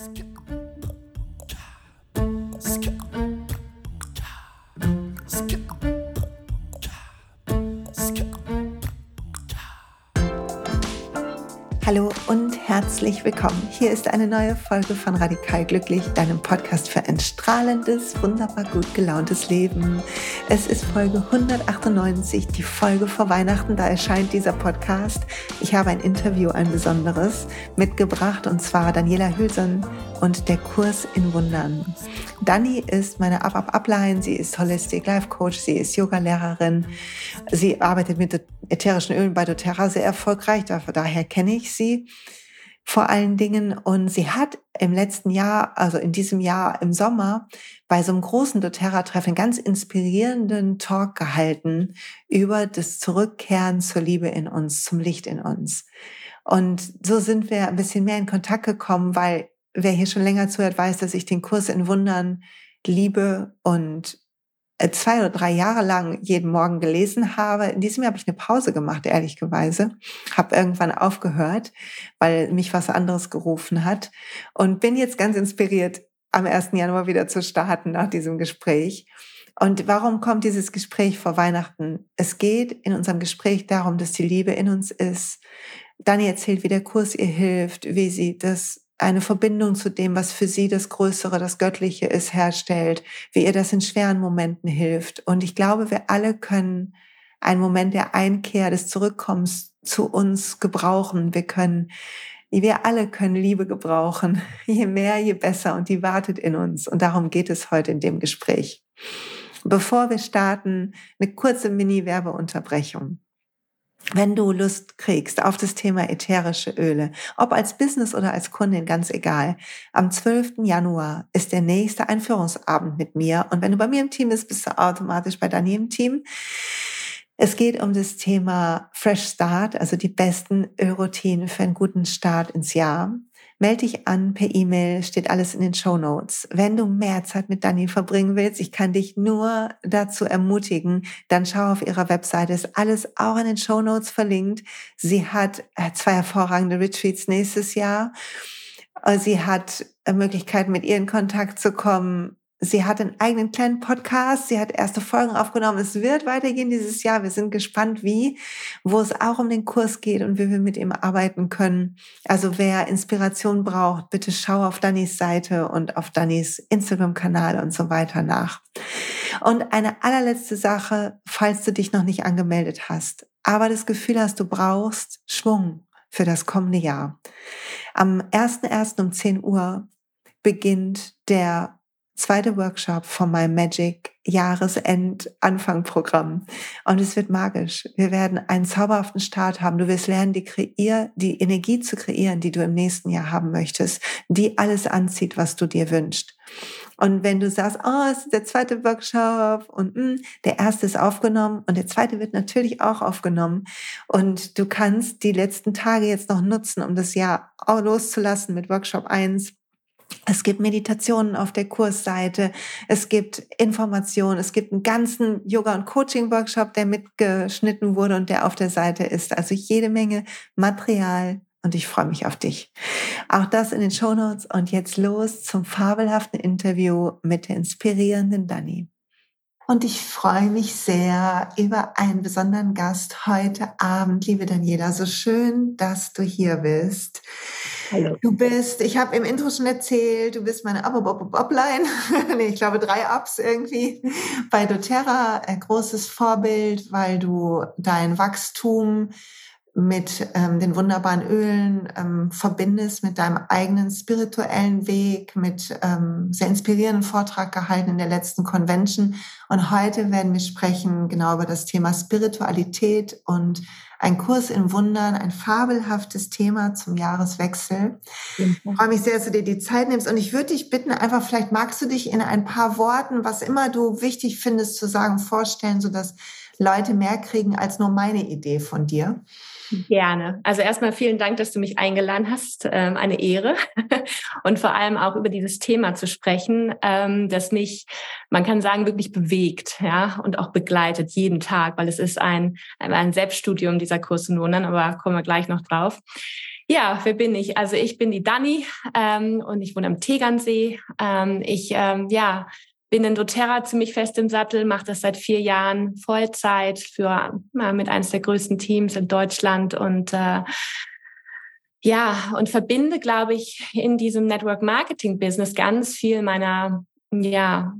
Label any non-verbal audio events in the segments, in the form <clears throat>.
スキュッ Hallo und herzlich willkommen. Hier ist eine neue Folge von Radikal Glücklich, deinem Podcast für ein strahlendes, wunderbar gut gelauntes Leben. Es ist Folge 198, die Folge vor Weihnachten, da erscheint dieser Podcast. Ich habe ein Interview, ein besonderes, mitgebracht und zwar Daniela Hülsen und der Kurs in Wundern. Dani ist meine Up-Up-Upline, sie ist Holistic Life Coach, sie ist Yoga-Lehrerin, sie arbeitet mit ätherischen Ölen bei doTERRA sehr erfolgreich, daher kenne ich sie vor allen Dingen. Und sie hat im letzten Jahr, also in diesem Jahr im Sommer, bei so einem großen doTERRA-Treffen ganz inspirierenden Talk gehalten über das Zurückkehren zur Liebe in uns, zum Licht in uns. Und so sind wir ein bisschen mehr in Kontakt gekommen, weil wer hier schon länger zuhört, weiß, dass ich den Kurs in Wundern liebe und äh, zwei oder drei Jahre lang jeden Morgen gelesen habe. In diesem Jahr habe ich eine Pause gemacht, ehrlicherweise. Habe irgendwann aufgehört, weil mich was anderes gerufen hat. Und bin jetzt ganz inspiriert, am 1. Januar wieder zu starten nach diesem Gespräch. Und warum kommt dieses Gespräch vor Weihnachten? Es geht in unserem Gespräch darum, dass die Liebe in uns ist. Dani erzählt, wie der Kurs ihr hilft, wie sie das eine Verbindung zu dem, was für sie das Größere, das Göttliche ist, herstellt, wie ihr das in schweren Momenten hilft. Und ich glaube, wir alle können einen Moment der Einkehr, des Zurückkommens zu uns gebrauchen. Wir können, wir alle können Liebe gebrauchen. <laughs> Je mehr, je besser. Und die wartet in uns. Und darum geht es heute in dem Gespräch. Bevor wir starten, eine kurze Mini-Werbeunterbrechung. Wenn du Lust kriegst auf das Thema ätherische Öle, ob als Business oder als Kundin, ganz egal, am 12. Januar ist der nächste Einführungsabend mit mir. Und wenn du bei mir im Team bist, bist du automatisch bei im Team. Es geht um das Thema Fresh Start, also die besten Ölroutinen für einen guten Start ins Jahr. Melde dich an per E-Mail, steht alles in den Show Notes. Wenn du mehr Zeit mit Dani verbringen willst, ich kann dich nur dazu ermutigen, dann schau auf ihrer Webseite, ist alles auch in den Show Notes verlinkt. Sie hat äh, zwei hervorragende Retreats nächstes Jahr. Äh, sie hat äh, Möglichkeiten, mit ihr in Kontakt zu kommen. Sie hat einen eigenen kleinen Podcast. Sie hat erste Folgen aufgenommen. Es wird weitergehen dieses Jahr. Wir sind gespannt, wie, wo es auch um den Kurs geht und wie wir mit ihm arbeiten können. Also wer Inspiration braucht, bitte schau auf Dannys Seite und auf Dannys Instagram-Kanal und so weiter nach. Und eine allerletzte Sache, falls du dich noch nicht angemeldet hast, aber das Gefühl hast, du brauchst Schwung für das kommende Jahr. Am 1.1. um 10 Uhr beginnt der zweite Workshop von meinem Magic Jahresend-Anfang-Programm. Und es wird magisch. Wir werden einen zauberhaften Start haben. Du wirst lernen, die, kreier, die Energie zu kreieren, die du im nächsten Jahr haben möchtest, die alles anzieht, was du dir wünschst. Und wenn du sagst, oh, es ist der zweite Workshop und mh, hm, der erste ist aufgenommen und der zweite wird natürlich auch aufgenommen und du kannst die letzten Tage jetzt noch nutzen, um das Jahr loszulassen mit Workshop 1 es gibt Meditationen auf der Kursseite, es gibt Informationen, es gibt einen ganzen Yoga- und Coaching-Workshop, der mitgeschnitten wurde und der auf der Seite ist. Also jede Menge Material und ich freue mich auf dich. Auch das in den Show Notes und jetzt los zum fabelhaften Interview mit der inspirierenden Dani. Und ich freue mich sehr über einen besonderen Gast heute Abend, liebe Daniela. So schön, dass du hier bist. Hallo. Du bist, ich habe im Intro schon erzählt, du bist meine Abo-Upline. <laughs> nee, ich glaube drei Ups irgendwie bei doTERRA. Ein großes Vorbild, weil du dein Wachstum mit ähm, den wunderbaren Ölen ähm, verbindest, mit deinem eigenen spirituellen Weg, mit ähm, sehr inspirierenden Vortrag gehalten in der letzten Convention. Und heute werden wir sprechen genau über das Thema Spiritualität und ein Kurs in Wundern, ein fabelhaftes Thema zum Jahreswechsel. Ich freue mich sehr, dass du dir die Zeit nimmst. Und ich würde dich bitten, einfach vielleicht magst du dich in ein paar Worten, was immer du wichtig findest zu sagen, vorstellen, sodass Leute mehr kriegen als nur meine Idee von dir. Gerne. Also erstmal vielen Dank, dass du mich eingeladen hast. Ähm, eine Ehre. <laughs> Und vor allem auch über dieses Thema zu sprechen, ähm, das mich, man kann sagen, wirklich bewegt, ja, und auch begleitet jeden Tag, weil es ist ein, ein Selbststudium dieser Kurs in Wundern, aber kommen wir gleich noch drauf. Ja, wer bin ich? Also ich bin die Dani ähm, und ich wohne am Tegernsee. Ähm, ich ähm, ja, bin in doTERRA ziemlich fest im Sattel, mache das seit vier Jahren Vollzeit für ja, mit eines der größten Teams in Deutschland und äh, ja, und verbinde, glaube ich, in diesem Network Marketing Business ganz viel meiner ja,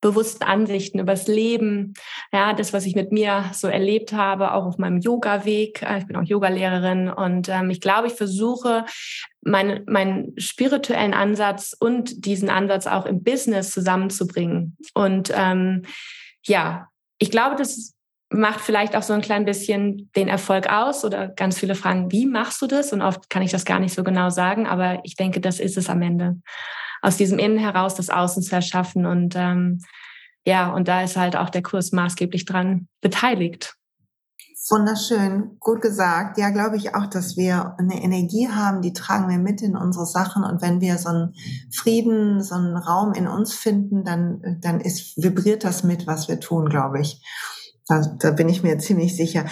bewussten Ansichten übers Leben, ja, das, was ich mit mir so erlebt habe, auch auf meinem Yoga-Weg. Äh, ich bin auch Yogalehrerin und ähm, ich glaube, ich versuche meinen meinen spirituellen Ansatz und diesen Ansatz auch im Business zusammenzubringen. Und ähm, ja, ich glaube, das macht vielleicht auch so ein klein bisschen den Erfolg aus oder ganz viele fragen, wie machst du das? Und oft kann ich das gar nicht so genau sagen, aber ich denke, das ist es am Ende aus diesem Innen heraus das Außen zu erschaffen. Und ähm, ja, und da ist halt auch der Kurs maßgeblich dran beteiligt. Wunderschön, gut gesagt. Ja, glaube ich auch, dass wir eine Energie haben, die tragen wir mit in unsere Sachen. Und wenn wir so einen Frieden, so einen Raum in uns finden, dann, dann ist, vibriert das mit, was wir tun, glaube ich. Da, da bin ich mir ziemlich sicher.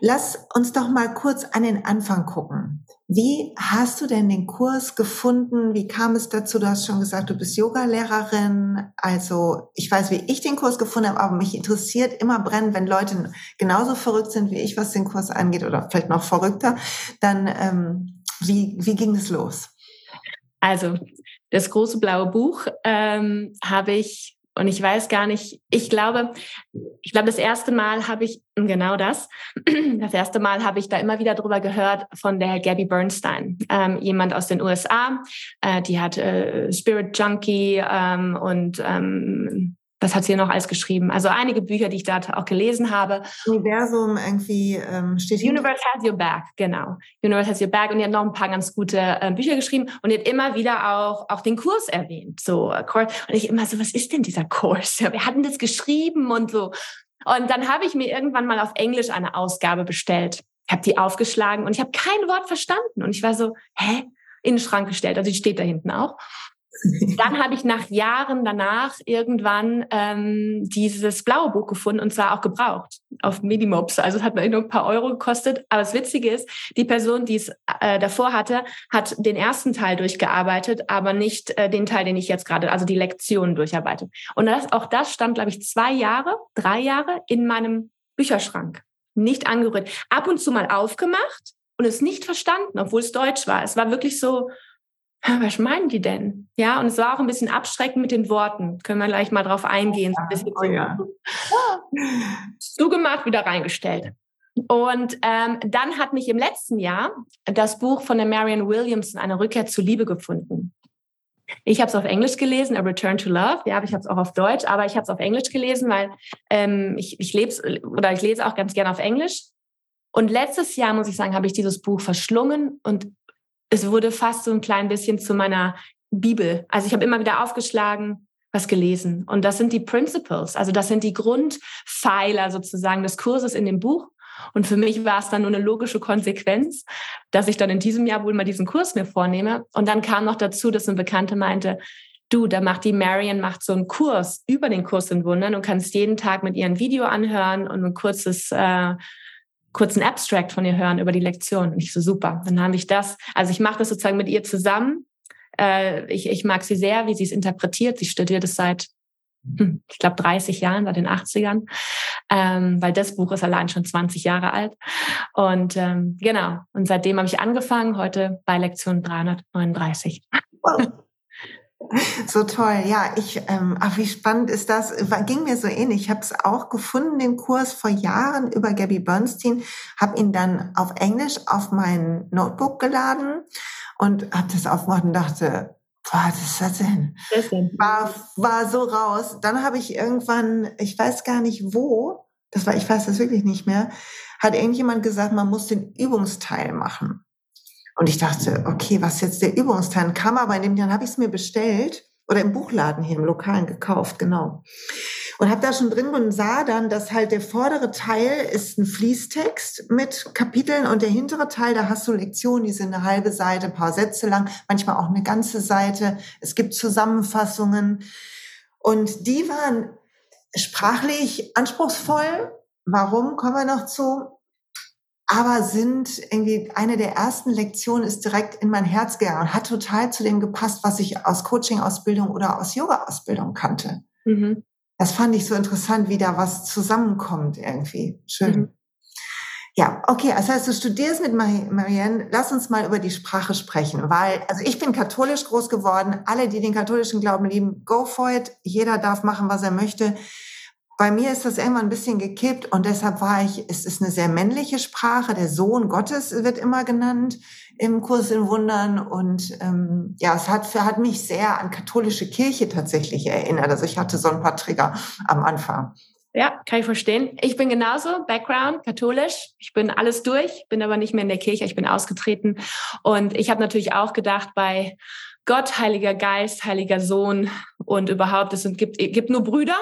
Lass uns doch mal kurz an den Anfang gucken. Wie hast du denn den Kurs gefunden? Wie kam es dazu? Du hast schon gesagt, du bist Yogalehrerin. Also ich weiß, wie ich den Kurs gefunden habe, aber mich interessiert immer brennend, wenn Leute genauso verrückt sind wie ich, was den Kurs angeht, oder vielleicht noch verrückter, dann ähm, wie, wie ging es los? Also das große blaue Buch ähm, habe ich und ich weiß gar nicht, ich glaube, ich glaube, das erste Mal habe ich, genau das, <clears throat> das erste Mal habe ich da immer wieder drüber gehört von der Gabby Bernstein, ähm, jemand aus den USA, äh, die hat äh, Spirit Junkie ähm, und ähm, was hat sie noch alles geschrieben? Also einige Bücher, die ich da auch gelesen habe. Universum irgendwie ähm, steht Universe has your back, genau. Universe has your back und die hat noch ein paar ganz gute äh, Bücher geschrieben und die hat immer wieder auch auch den Kurs erwähnt, so äh, und ich immer so, was ist denn dieser Kurs? Ja, wir hatten das geschrieben und so. Und dann habe ich mir irgendwann mal auf Englisch eine Ausgabe bestellt. Ich habe die aufgeschlagen und ich habe kein Wort verstanden und ich war so, hä? In den Schrank gestellt. Also die steht da hinten auch. Dann habe ich nach Jahren danach irgendwann ähm, dieses blaue Buch gefunden und zwar auch gebraucht auf Minimops. Also es hat mir nur ein paar Euro gekostet. Aber das Witzige ist, die Person, die es äh, davor hatte, hat den ersten Teil durchgearbeitet, aber nicht äh, den Teil, den ich jetzt gerade, also die Lektionen durcharbeitet. Und das, auch das stand, glaube ich, zwei Jahre, drei Jahre in meinem Bücherschrank. Nicht angerührt. Ab und zu mal aufgemacht und es nicht verstanden, obwohl es Deutsch war. Es war wirklich so, was meinen die denn? Ja, und es war auch ein bisschen abschreckend mit den Worten. Können wir gleich mal drauf eingehen. Oh, ja. Oh, ja. Zugemacht, wieder reingestellt. Und ähm, dann hat mich im letzten Jahr das Buch von der Marianne Williamson, Eine Rückkehr zur Liebe, gefunden. Ich habe es auf Englisch gelesen, A Return to Love. Ja, ich habe es auch auf Deutsch, aber ich habe es auf Englisch gelesen, weil ähm, ich, ich lebe oder ich lese auch ganz gerne auf Englisch. Und letztes Jahr, muss ich sagen, habe ich dieses Buch verschlungen und es wurde fast so ein klein bisschen zu meiner Bibel. Also ich habe immer wieder aufgeschlagen, was gelesen. Und das sind die Principles, also das sind die Grundpfeiler sozusagen des Kurses in dem Buch. Und für mich war es dann nur eine logische Konsequenz, dass ich dann in diesem Jahr wohl mal diesen Kurs mir vornehme. Und dann kam noch dazu, dass eine Bekannte meinte, du, da macht die Marion macht so einen Kurs über den Kurs in Wundern und kannst jeden Tag mit ihr ein Video anhören und ein kurzes äh, kurzen Abstract von ihr hören über die Lektion. Und ich so, super. Dann habe ich das. Also ich mache das sozusagen mit ihr zusammen. Äh, ich, ich mag sie sehr, wie sie es interpretiert. Sie studiert es seit, hm, ich glaube, 30 Jahren, seit den 80ern. Ähm, weil das Buch ist allein schon 20 Jahre alt. Und ähm, genau. Und seitdem habe ich angefangen, heute bei Lektion 339. Wow. So toll, ja. Ich, ähm, ach, wie spannend ist das? Ging mir so ähnlich. Ich habe es auch gefunden, den Kurs vor Jahren über Gabby Bernstein, habe ihn dann auf Englisch auf mein Notebook geladen und habe das aufgemacht und dachte, was ist das denn? Das denn? War, war so raus. Dann habe ich irgendwann, ich weiß gar nicht wo, das war, ich weiß das wirklich nicht mehr, hat irgendjemand gesagt, man muss den Übungsteil machen. Und ich dachte, okay, was jetzt der Übungsteil? Kam aber in dem Jahr habe ich es mir bestellt oder im Buchladen hier im Lokalen gekauft, genau. Und habe da schon drin und sah dann, dass halt der vordere Teil ist ein Fließtext mit Kapiteln und der hintere Teil, da hast du Lektionen, die sind eine halbe Seite, ein paar Sätze lang, manchmal auch eine ganze Seite. Es gibt Zusammenfassungen und die waren sprachlich anspruchsvoll. Warum kommen wir noch zu? Aber sind irgendwie eine der ersten Lektionen ist direkt in mein Herz gegangen und hat total zu dem gepasst, was ich aus Coaching-Ausbildung oder aus Yoga-Ausbildung kannte. Mhm. Das fand ich so interessant, wie da was zusammenkommt irgendwie. Schön. Mhm. Ja, okay, das heißt, du studierst mit Marianne. Lass uns mal über die Sprache sprechen, weil, also ich bin katholisch groß geworden. Alle, die den katholischen Glauben lieben, go for it. Jeder darf machen, was er möchte. Bei mir ist das irgendwann ein bisschen gekippt und deshalb war ich, es ist eine sehr männliche Sprache. Der Sohn Gottes wird immer genannt im Kurs in Wundern und ähm, ja, es hat, hat mich sehr an katholische Kirche tatsächlich erinnert. Also ich hatte so ein paar Trigger am Anfang. Ja, kann ich verstehen. Ich bin genauso, Background, katholisch. Ich bin alles durch, bin aber nicht mehr in der Kirche, ich bin ausgetreten. Und ich habe natürlich auch gedacht bei Gott, Heiliger Geist, Heiliger Sohn und überhaupt, es gibt, gibt nur Brüder.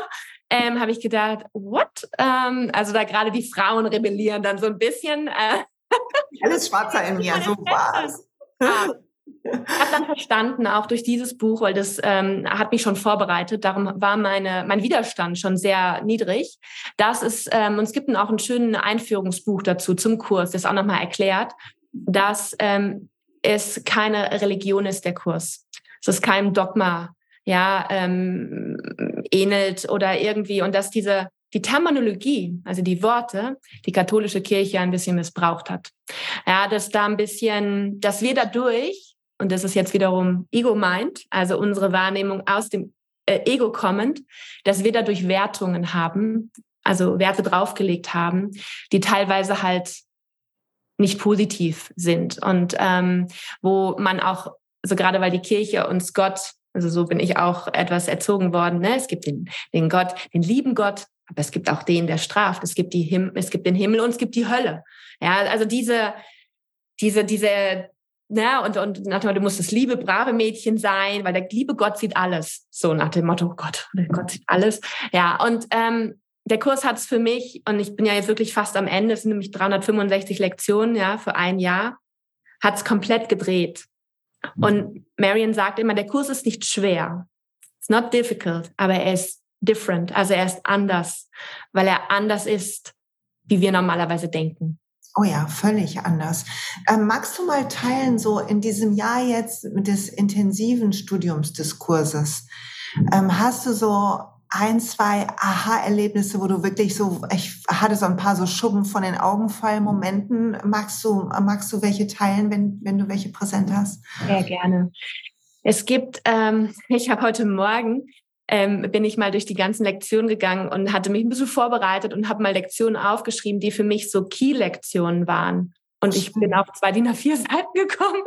Ähm, habe ich gedacht, what? Ähm, also da gerade die Frauen rebellieren dann so ein bisschen. Äh, <laughs> Alles schwarzer in mir, so was. Ah, ich habe dann verstanden, auch durch dieses Buch, weil das ähm, hat mich schon vorbereitet, darum war meine, mein Widerstand schon sehr niedrig. Das ist, ähm, und es gibt auch einen schönen Einführungsbuch dazu zum Kurs, das auch nochmal erklärt, dass ähm, es keine Religion ist, der Kurs. Es ist kein Dogma, ja, ähm, ähnelt oder irgendwie, und dass diese die Terminologie, also die Worte, die katholische Kirche ein bisschen missbraucht hat. Ja, dass da ein bisschen, dass wir dadurch und das ist jetzt wiederum Ego-Mind, also unsere Wahrnehmung aus dem äh, Ego kommend, dass wir dadurch Wertungen haben, also Werte draufgelegt haben, die teilweise halt nicht positiv sind und ähm, wo man auch, also gerade weil die Kirche uns Gott, also so bin ich auch etwas erzogen worden, ne? es gibt den, den Gott, den lieben Gott, aber es gibt auch den, der straft, es gibt die Him es gibt den Himmel und es gibt die Hölle. Ja, also diese, diese, diese ne, und, und nach dem Motto, du musst das liebe, brave Mädchen sein, weil der liebe Gott sieht alles. So nach dem Motto, Gott, der Gott sieht alles. Ja, und ähm, der Kurs hat es für mich, und ich bin ja jetzt wirklich fast am Ende, es sind nämlich 365 Lektionen, ja, für ein Jahr, hat es komplett gedreht. Und Marion sagt immer, der Kurs ist nicht schwer. It's not difficult, aber er ist different, also er ist anders, weil er anders ist, wie wir normalerweise denken. Oh ja, völlig anders. Ähm, magst du mal teilen, so in diesem Jahr jetzt des intensiven Studiumsdiskurses, ähm, hast du so ein, zwei Aha-Erlebnisse, wo du wirklich so, ich hatte so ein paar so Schubben von den Augen fallen Momenten. Magst du, magst du welche teilen, wenn, wenn du welche präsent hast? Sehr gerne. Es gibt, ähm, ich habe heute Morgen ähm, bin ich mal durch die ganzen Lektionen gegangen und hatte mich ein bisschen vorbereitet und habe mal Lektionen aufgeschrieben, die für mich so Key-Lektionen waren. Und ich bin auf zwei DIN A4 Seiten gekommen.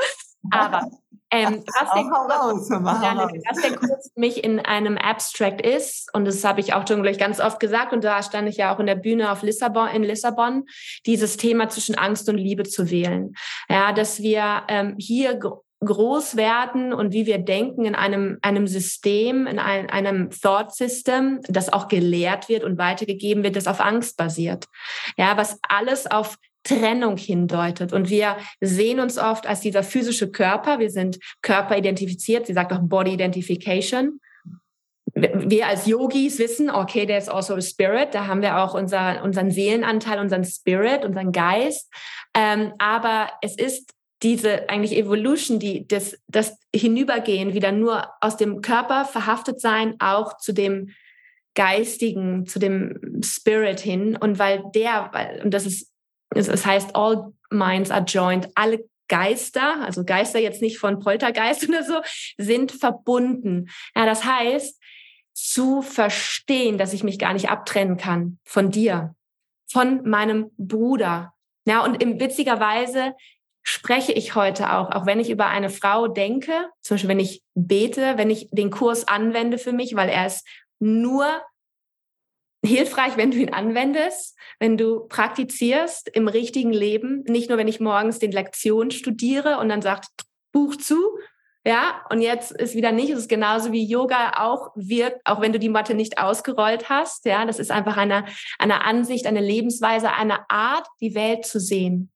Aber ähm, was, der Kurs, was der Kurs für mich in einem Abstract ist, und das habe ich auch schon gleich ganz oft gesagt, und da stand ich ja auch in der Bühne auf Lissabon, in Lissabon, dieses Thema zwischen Angst und Liebe zu wählen. Ja, dass wir ähm, hier groß werden und wie wir denken in einem, einem System, in ein, einem Thought System, das auch gelehrt wird und weitergegeben wird, das auf Angst basiert. Ja, was alles auf Trennung hindeutet. Und wir sehen uns oft als dieser physische Körper. Wir sind körperidentifiziert. Sie sagt auch Body Identification. Wir als Yogis wissen, okay, there's also a spirit. Da haben wir auch unser, unseren Seelenanteil, unseren Spirit, unseren Geist. Ähm, aber es ist diese eigentlich Evolution, die das, das Hinübergehen wieder nur aus dem Körper verhaftet sein, auch zu dem Geistigen, zu dem Spirit hin. Und weil der, weil, und das ist, es heißt, all minds are joined, alle Geister, also Geister jetzt nicht von Poltergeist <laughs> oder so, sind verbunden. Ja, das heißt, zu verstehen, dass ich mich gar nicht abtrennen kann von dir, von meinem Bruder. Ja, und in witziger Weise spreche ich heute auch, auch wenn ich über eine Frau denke, zum Beispiel wenn ich bete, wenn ich den Kurs anwende für mich, weil er ist nur hilfreich, wenn du ihn anwendest, wenn du praktizierst im richtigen Leben, nicht nur wenn ich morgens den Lektionen studiere und dann sagt Buch zu, ja, und jetzt ist wieder nicht, es ist genauso wie Yoga auch wirkt, auch wenn du die Matte nicht ausgerollt hast, ja, das ist einfach eine, eine Ansicht, eine Lebensweise, eine Art, die Welt zu sehen.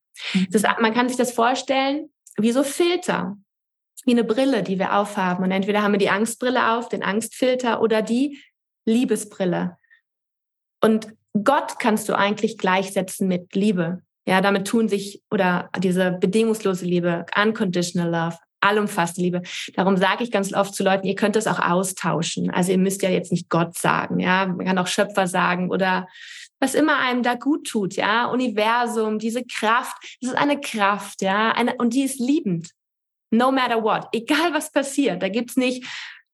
Das, man kann sich das vorstellen wie so Filter, wie eine Brille, die wir aufhaben. Und entweder haben wir die Angstbrille auf, den Angstfilter oder die Liebesbrille. Und Gott kannst du eigentlich gleichsetzen mit Liebe. Ja, damit tun sich oder diese bedingungslose Liebe, unconditional love, allumfassende Liebe. Darum sage ich ganz oft zu Leuten, ihr könnt das auch austauschen. Also ihr müsst ja jetzt nicht Gott sagen, ja, man kann auch Schöpfer sagen oder was immer einem da gut tut, ja, Universum, diese Kraft, das ist eine Kraft, ja, eine, und die ist liebend. No matter what, egal was passiert, da gibt's nicht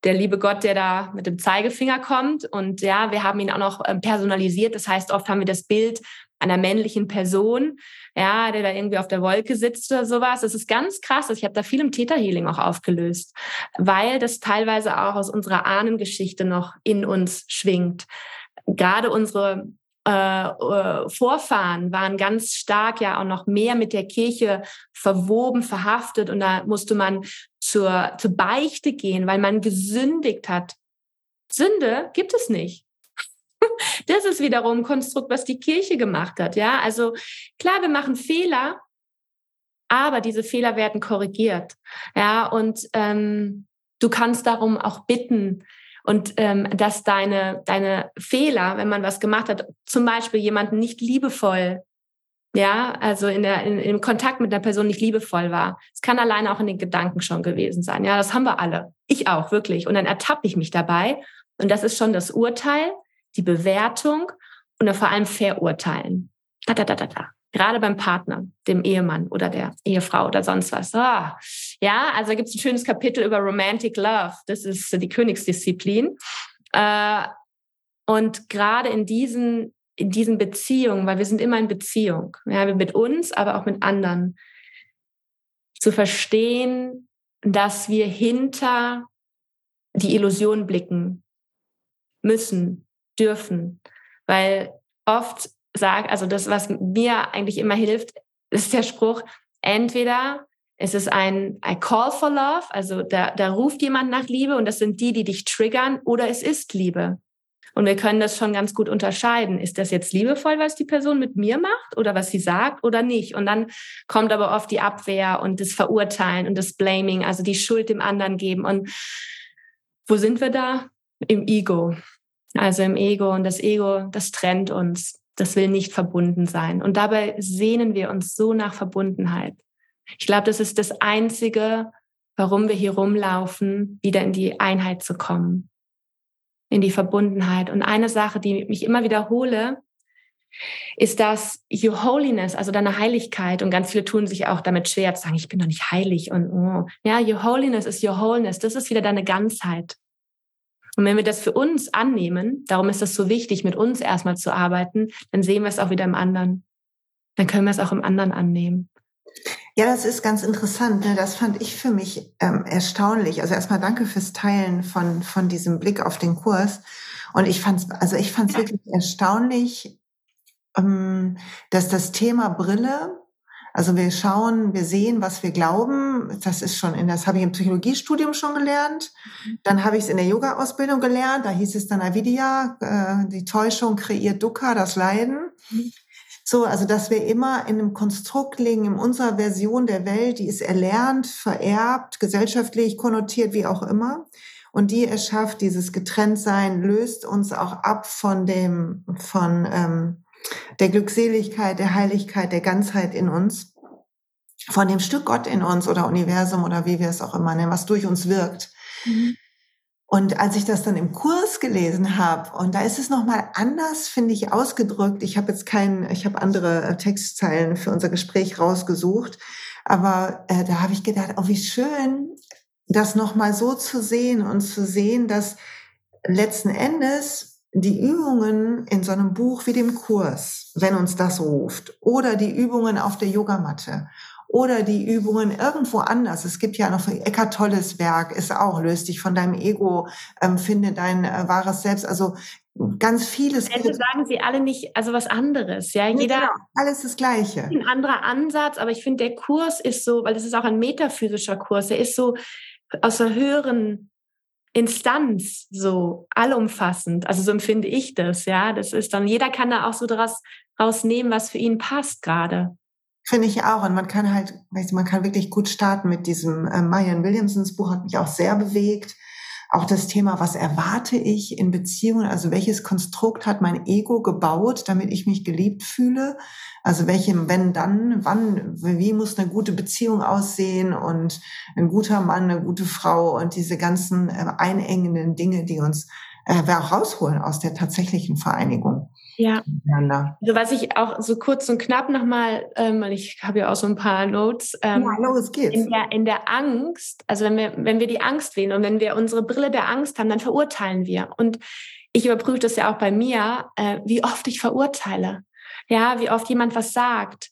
der liebe Gott, der da mit dem Zeigefinger kommt. Und ja, wir haben ihn auch noch ähm, personalisiert. Das heißt, oft haben wir das Bild einer männlichen Person, ja, der da irgendwie auf der Wolke sitzt oder sowas. Das ist ganz krass. Ich habe da viel im Täterhealing auch aufgelöst, weil das teilweise auch aus unserer Ahnengeschichte noch in uns schwingt. Gerade unsere äh, äh, Vorfahren waren ganz stark ja auch noch mehr mit der Kirche verwoben, verhaftet und da musste man zur, zur Beichte gehen, weil man gesündigt hat. Sünde gibt es nicht. <laughs> Das ist wiederum ein Konstrukt, was die Kirche gemacht hat. Ja, also klar, wir machen Fehler, aber diese Fehler werden korrigiert. Ja, und ähm, du kannst darum auch bitten, und ähm, dass deine, deine Fehler, wenn man was gemacht hat, zum Beispiel jemanden nicht liebevoll, ja, also in der, in, im Kontakt mit einer Person nicht liebevoll war. Es kann alleine auch in den Gedanken schon gewesen sein. Ja, das haben wir alle. Ich auch, wirklich. Und dann ertappe ich mich dabei. Und das ist schon das Urteil die Bewertung und dann vor allem Verurteilen. Da, da, da, da, da. Gerade beim Partner, dem Ehemann oder der Ehefrau oder sonst was. Ah, ja, also gibt es ein schönes Kapitel über Romantic Love. Das ist die Königsdisziplin. Äh, und gerade in diesen, in diesen Beziehungen, weil wir sind immer in Beziehung, ja, mit uns, aber auch mit anderen, zu verstehen, dass wir hinter die Illusion blicken müssen, dürfen. Weil oft sagt, also das, was mir eigentlich immer hilft, ist der Spruch, entweder es ist ein, ein Call for Love, also da, da ruft jemand nach Liebe und das sind die, die dich triggern, oder es ist Liebe. Und wir können das schon ganz gut unterscheiden. Ist das jetzt liebevoll, was die Person mit mir macht oder was sie sagt oder nicht? Und dann kommt aber oft die Abwehr und das Verurteilen und das Blaming, also die Schuld dem anderen geben. Und wo sind wir da? Im Ego. Also im Ego. Und das Ego, das trennt uns. Das will nicht verbunden sein. Und dabei sehnen wir uns so nach Verbundenheit. Ich glaube, das ist das Einzige, warum wir hier rumlaufen, wieder in die Einheit zu kommen, in die Verbundenheit. Und eine Sache, die mich immer wiederhole, ist das Your Holiness, also deine Heiligkeit. Und ganz viele tun sich auch damit schwer zu sagen, ich bin doch nicht heilig. Und oh. ja, Your Holiness ist Your Wholeness. Das ist wieder deine Ganzheit. Und wenn wir das für uns annehmen, darum ist es so wichtig, mit uns erstmal zu arbeiten, dann sehen wir es auch wieder im anderen. Dann können wir es auch im anderen annehmen. Ja, das ist ganz interessant. Ne? Das fand ich für mich ähm, erstaunlich. Also erstmal danke fürs Teilen von, von diesem Blick auf den Kurs. Und ich fand es, also ich wirklich erstaunlich, ähm, dass das Thema Brille also wir schauen, wir sehen, was wir glauben. Das ist schon in das habe ich im Psychologiestudium schon gelernt. Mhm. Dann habe ich es in der Yoga-Ausbildung gelernt. Da hieß es dann Avidya, äh, die Täuschung kreiert Dukkha, das Leiden. So, also dass wir immer in einem Konstrukt liegen, in unserer Version der Welt, die ist erlernt, vererbt, gesellschaftlich konnotiert, wie auch immer. Und die erschafft dieses Getrenntsein, löst uns auch ab von dem, von ähm, der Glückseligkeit, der Heiligkeit, der Ganzheit in uns, von dem Stück Gott in uns oder Universum oder wie wir es auch immer nennen, was durch uns wirkt. Mhm. Und als ich das dann im Kurs gelesen habe, und da ist es nochmal anders, finde ich, ausgedrückt. Ich habe jetzt keinen, ich habe andere äh, Textzeilen für unser Gespräch rausgesucht, aber äh, da habe ich gedacht, oh, wie schön, das nochmal so zu sehen und zu sehen, dass letzten Endes die Übungen in so einem Buch wie dem Kurs, wenn uns das ruft, oder die Übungen auf der Yogamatte oder die Übungen irgendwo anders. Es gibt ja noch Eckart Tolles Werk, ist auch, löst dich von deinem Ego, ähm, finde dein äh, wahres Selbst. Also ganz vieles. Also sagen sie alle nicht, also was anderes, ja. Jeder, genau, alles das Gleiche. Ein anderer Ansatz, aber ich finde, der Kurs ist so, weil das ist auch ein metaphysischer Kurs, der ist so aus der höheren Instanz so allumfassend. Also so empfinde ich das, ja. Das ist dann, jeder kann da auch so daraus rausnehmen, was für ihn passt gerade. Finde ich auch. Und man kann halt, weißt du, man kann wirklich gut starten mit diesem äh, Marian Williamsons Buch, hat mich auch sehr bewegt. auch das Thema, was erwarte ich in Beziehungen, also welches Konstrukt hat mein Ego gebaut, damit ich mich geliebt fühle? Also welche, wenn dann, wann, wie muss eine gute Beziehung aussehen und ein guter Mann, eine gute Frau und diese ganzen äh, einengenden Dinge, die uns äh, rausholen aus der tatsächlichen Vereinigung. Ja. Also was ich auch so kurz und knapp nochmal, ähm, ich habe ja auch so ein paar Notes. Ähm, ja, los geht's. In der, in der Angst, also wenn wir, wenn wir die Angst wählen und wenn wir unsere Brille der Angst haben, dann verurteilen wir. Und ich überprüfe das ja auch bei mir, äh, wie oft ich verurteile. Ja, wie oft jemand was sagt.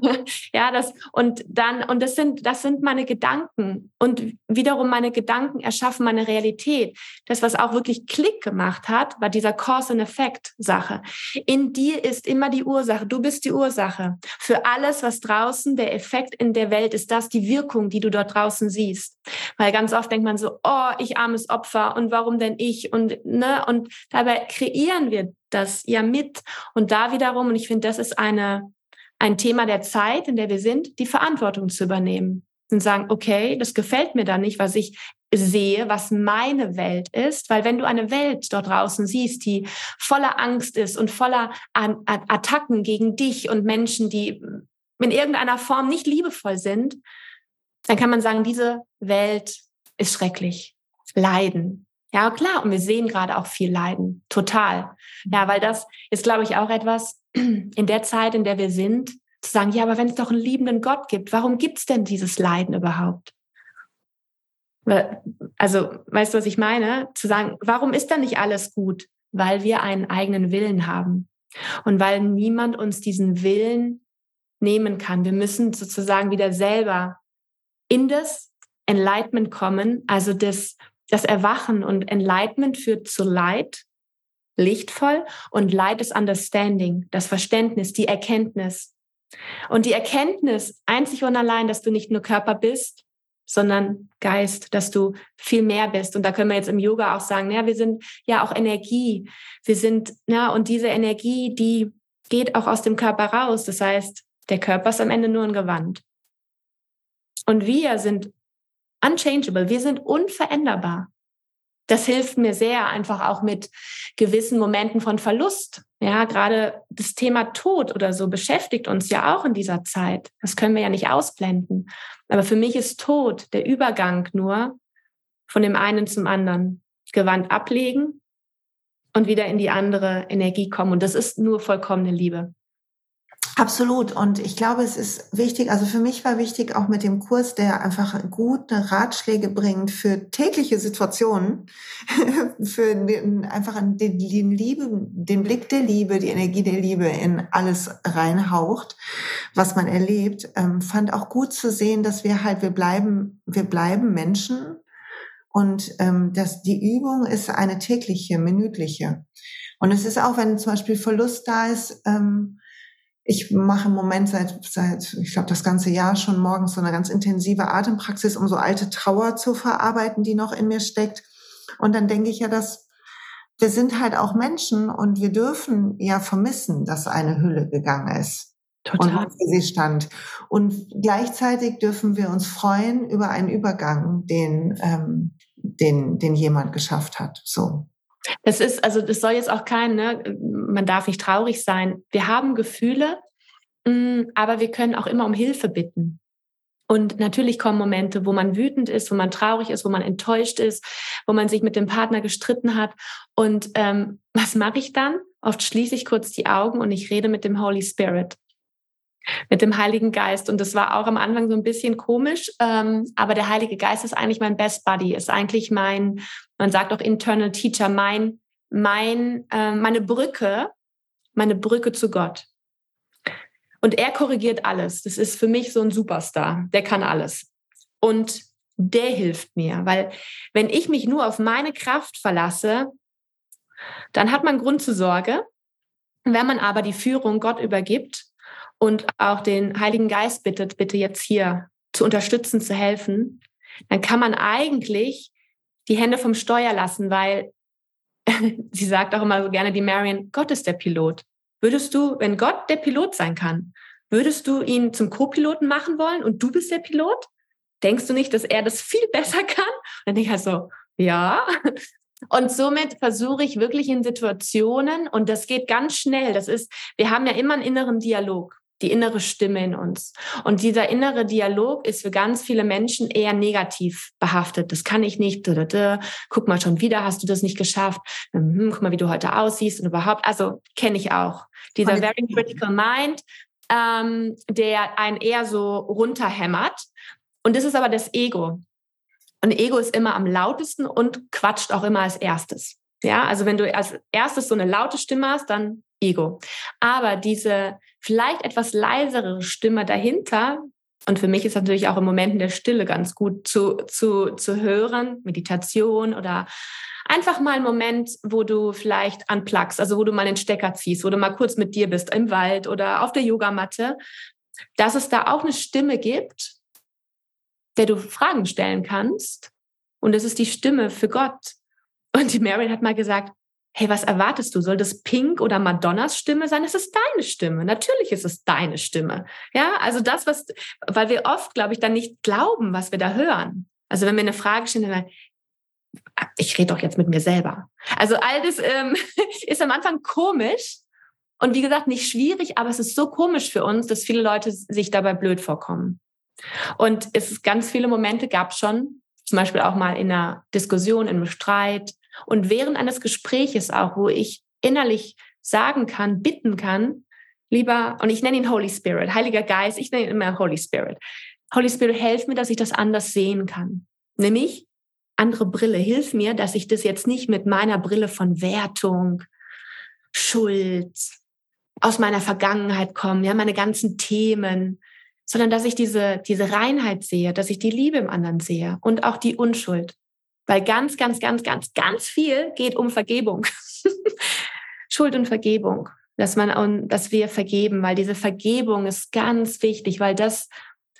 <laughs> ja, das und dann und das sind das sind meine Gedanken und wiederum meine Gedanken erschaffen meine Realität. Das was auch wirklich Klick gemacht hat, war dieser Cause and Effect Sache. In dir ist immer die Ursache, du bist die Ursache für alles was draußen der Effekt in der Welt ist, das die Wirkung, die du dort draußen siehst. Weil ganz oft denkt man so, oh, ich armes Opfer und warum denn ich und ne und dabei kreieren wir das ja mit und da wiederum und ich finde, das ist eine ein Thema der Zeit, in der wir sind, die Verantwortung zu übernehmen und sagen, okay, das gefällt mir da nicht, was ich sehe, was meine Welt ist, weil wenn du eine Welt dort draußen siehst, die voller Angst ist und voller Attacken gegen dich und Menschen, die in irgendeiner Form nicht liebevoll sind, dann kann man sagen, diese Welt ist schrecklich. Leiden. Ja, klar. Und wir sehen gerade auch viel Leiden. Total. Ja, weil das ist, glaube ich, auch etwas, <clears throat> in der Zeit, in der wir sind, zu sagen, ja, aber wenn es doch einen liebenden Gott gibt, warum gibt es denn dieses Leiden überhaupt? Also, weißt du, was ich meine? Zu sagen, warum ist dann nicht alles gut? Weil wir einen eigenen Willen haben und weil niemand uns diesen Willen nehmen kann. Wir müssen sozusagen wieder selber in das Enlightenment kommen, also das, das Erwachen und Enlightenment führt zu Leid lichtvoll und Light is Understanding, das Verständnis, die Erkenntnis. Und die Erkenntnis einzig und allein, dass du nicht nur Körper bist, sondern Geist, dass du viel mehr bist. Und da können wir jetzt im Yoga auch sagen, ja, wir sind ja auch Energie. Wir sind, ja, und diese Energie, die geht auch aus dem Körper raus. Das heißt, der Körper ist am Ende nur ein Gewand. Und wir sind unchangeable. Wir sind unveränderbar das hilft mir sehr, einfach auch mit gewissen Momenten von Verlust. Ja, gerade das Thema Tod oder so beschäftigt uns ja auch in dieser Zeit. Das können wir ja nicht ausblenden. Aber für mich ist Tod der Übergang nur von dem einen zum anderen. Gewand ablegen und wieder in die andere Energie kommen. Und das ist nur vollkommene Liebe. Absolut. Und ich glaube, es ist wichtig, also für mich war wichtig auch mit dem Kurs, der einfach gute Ratschläge bringt für tägliche Situationen, <laughs> für den, einfach den, den Liebe, den Blick der Liebe, die Energie der Liebe in alles reinhaucht, was man erlebt, ähm, fand auch gut zu sehen, dass wir halt, wir bleiben, wir bleiben Menschen und ähm, dass die Übung ist eine tägliche, minütliche. Und es ist auch, wenn zum Beispiel Verlust da ist, ähm, ich mache im Moment seit, seit ich glaube, das ganze Jahr schon morgens so eine ganz intensive Atempraxis, um so alte Trauer zu verarbeiten, die noch in mir steckt. Und dann denke ich ja, dass wir sind halt auch Menschen und wir dürfen ja vermissen, dass eine Hülle gegangen ist. Total. Und sie stand. Und gleichzeitig dürfen wir uns freuen über einen Übergang, den, ähm, den, den jemand geschafft hat. So. Das ist, also das soll jetzt auch kein, ne, man darf nicht traurig sein. Wir haben Gefühle, mm, aber wir können auch immer um Hilfe bitten. Und natürlich kommen Momente, wo man wütend ist, wo man traurig ist, wo man enttäuscht ist, wo man sich mit dem Partner gestritten hat. Und ähm, <laughs> was mache ich dann? Oft schließe ich kurz die Augen und ich rede mit dem Holy Spirit mit dem Heiligen Geist. Und das war auch am Anfang so ein bisschen komisch, ähm, aber der Heilige Geist ist eigentlich mein Best Buddy, ist eigentlich mein, man sagt auch Internal Teacher, mein, mein, äh, meine Brücke, meine Brücke zu Gott. Und er korrigiert alles. Das ist für mich so ein Superstar. Der kann alles. Und der hilft mir, weil wenn ich mich nur auf meine Kraft verlasse, dann hat man Grund zur Sorge. Wenn man aber die Führung Gott übergibt, und auch den Heiligen Geist bittet, bitte jetzt hier zu unterstützen, zu helfen, dann kann man eigentlich die Hände vom Steuer lassen, weil <laughs> sie sagt auch immer so gerne, die Marion, Gott ist der Pilot. Würdest du, wenn Gott der Pilot sein kann, würdest du ihn zum Co-Piloten machen wollen und du bist der Pilot? denkst du nicht, dass er das viel <laughs> besser kann? Und dann denke ich halt so, ja. Und somit versuche ich wirklich in Situationen, und das geht ganz schnell, das ist, wir haben ja immer einen inneren Dialog die innere Stimme in uns. Und dieser innere Dialog ist für ganz viele Menschen eher negativ behaftet. Das kann ich nicht. Guck mal, schon wieder hast du das nicht geschafft. Hm, guck mal, wie du heute aussiehst und überhaupt. Also kenne ich auch. Dieser very critical mind, ähm, der einen eher so runterhämmert. Und das ist aber das Ego. Und Ego ist immer am lautesten und quatscht auch immer als erstes. Ja, also wenn du als erstes so eine laute Stimme hast, dann Ego. Aber diese vielleicht etwas leisere Stimme dahinter, und für mich ist natürlich auch im Momenten der Stille ganz gut zu, zu, zu hören, Meditation oder einfach mal einen Moment, wo du vielleicht anplagst, also wo du mal den Stecker ziehst, wo du mal kurz mit dir bist im Wald oder auf der Yogamatte, dass es da auch eine Stimme gibt, der du Fragen stellen kannst. Und es ist die Stimme für Gott. Und die Marion hat mal gesagt, hey, was erwartest du? Soll das Pink oder Madonnas Stimme sein? Es ist deine Stimme. Natürlich ist es deine Stimme. Ja, also das, was, weil wir oft, glaube ich, dann nicht glauben, was wir da hören. Also wenn wir eine Frage stellen, dann, ich rede doch jetzt mit mir selber. Also all das ähm, <laughs> ist am Anfang komisch und wie gesagt nicht schwierig, aber es ist so komisch für uns, dass viele Leute sich dabei blöd vorkommen. Und es ist ganz viele Momente gab schon, zum Beispiel auch mal in einer Diskussion, in einem Streit, und während eines Gespräches auch, wo ich innerlich sagen kann, bitten kann, lieber, und ich nenne ihn Holy Spirit, Heiliger Geist, ich nenne ihn immer Holy Spirit. Holy Spirit, helf mir, dass ich das anders sehen kann. Nämlich andere Brille. Hilf mir, dass ich das jetzt nicht mit meiner Brille von Wertung, Schuld, aus meiner Vergangenheit komme, ja, meine ganzen Themen, sondern dass ich diese, diese Reinheit sehe, dass ich die Liebe im anderen sehe und auch die Unschuld. Weil ganz, ganz, ganz, ganz, ganz viel geht um Vergebung. <laughs> Schuld und Vergebung. Dass man, dass wir vergeben, weil diese Vergebung ist ganz wichtig, weil das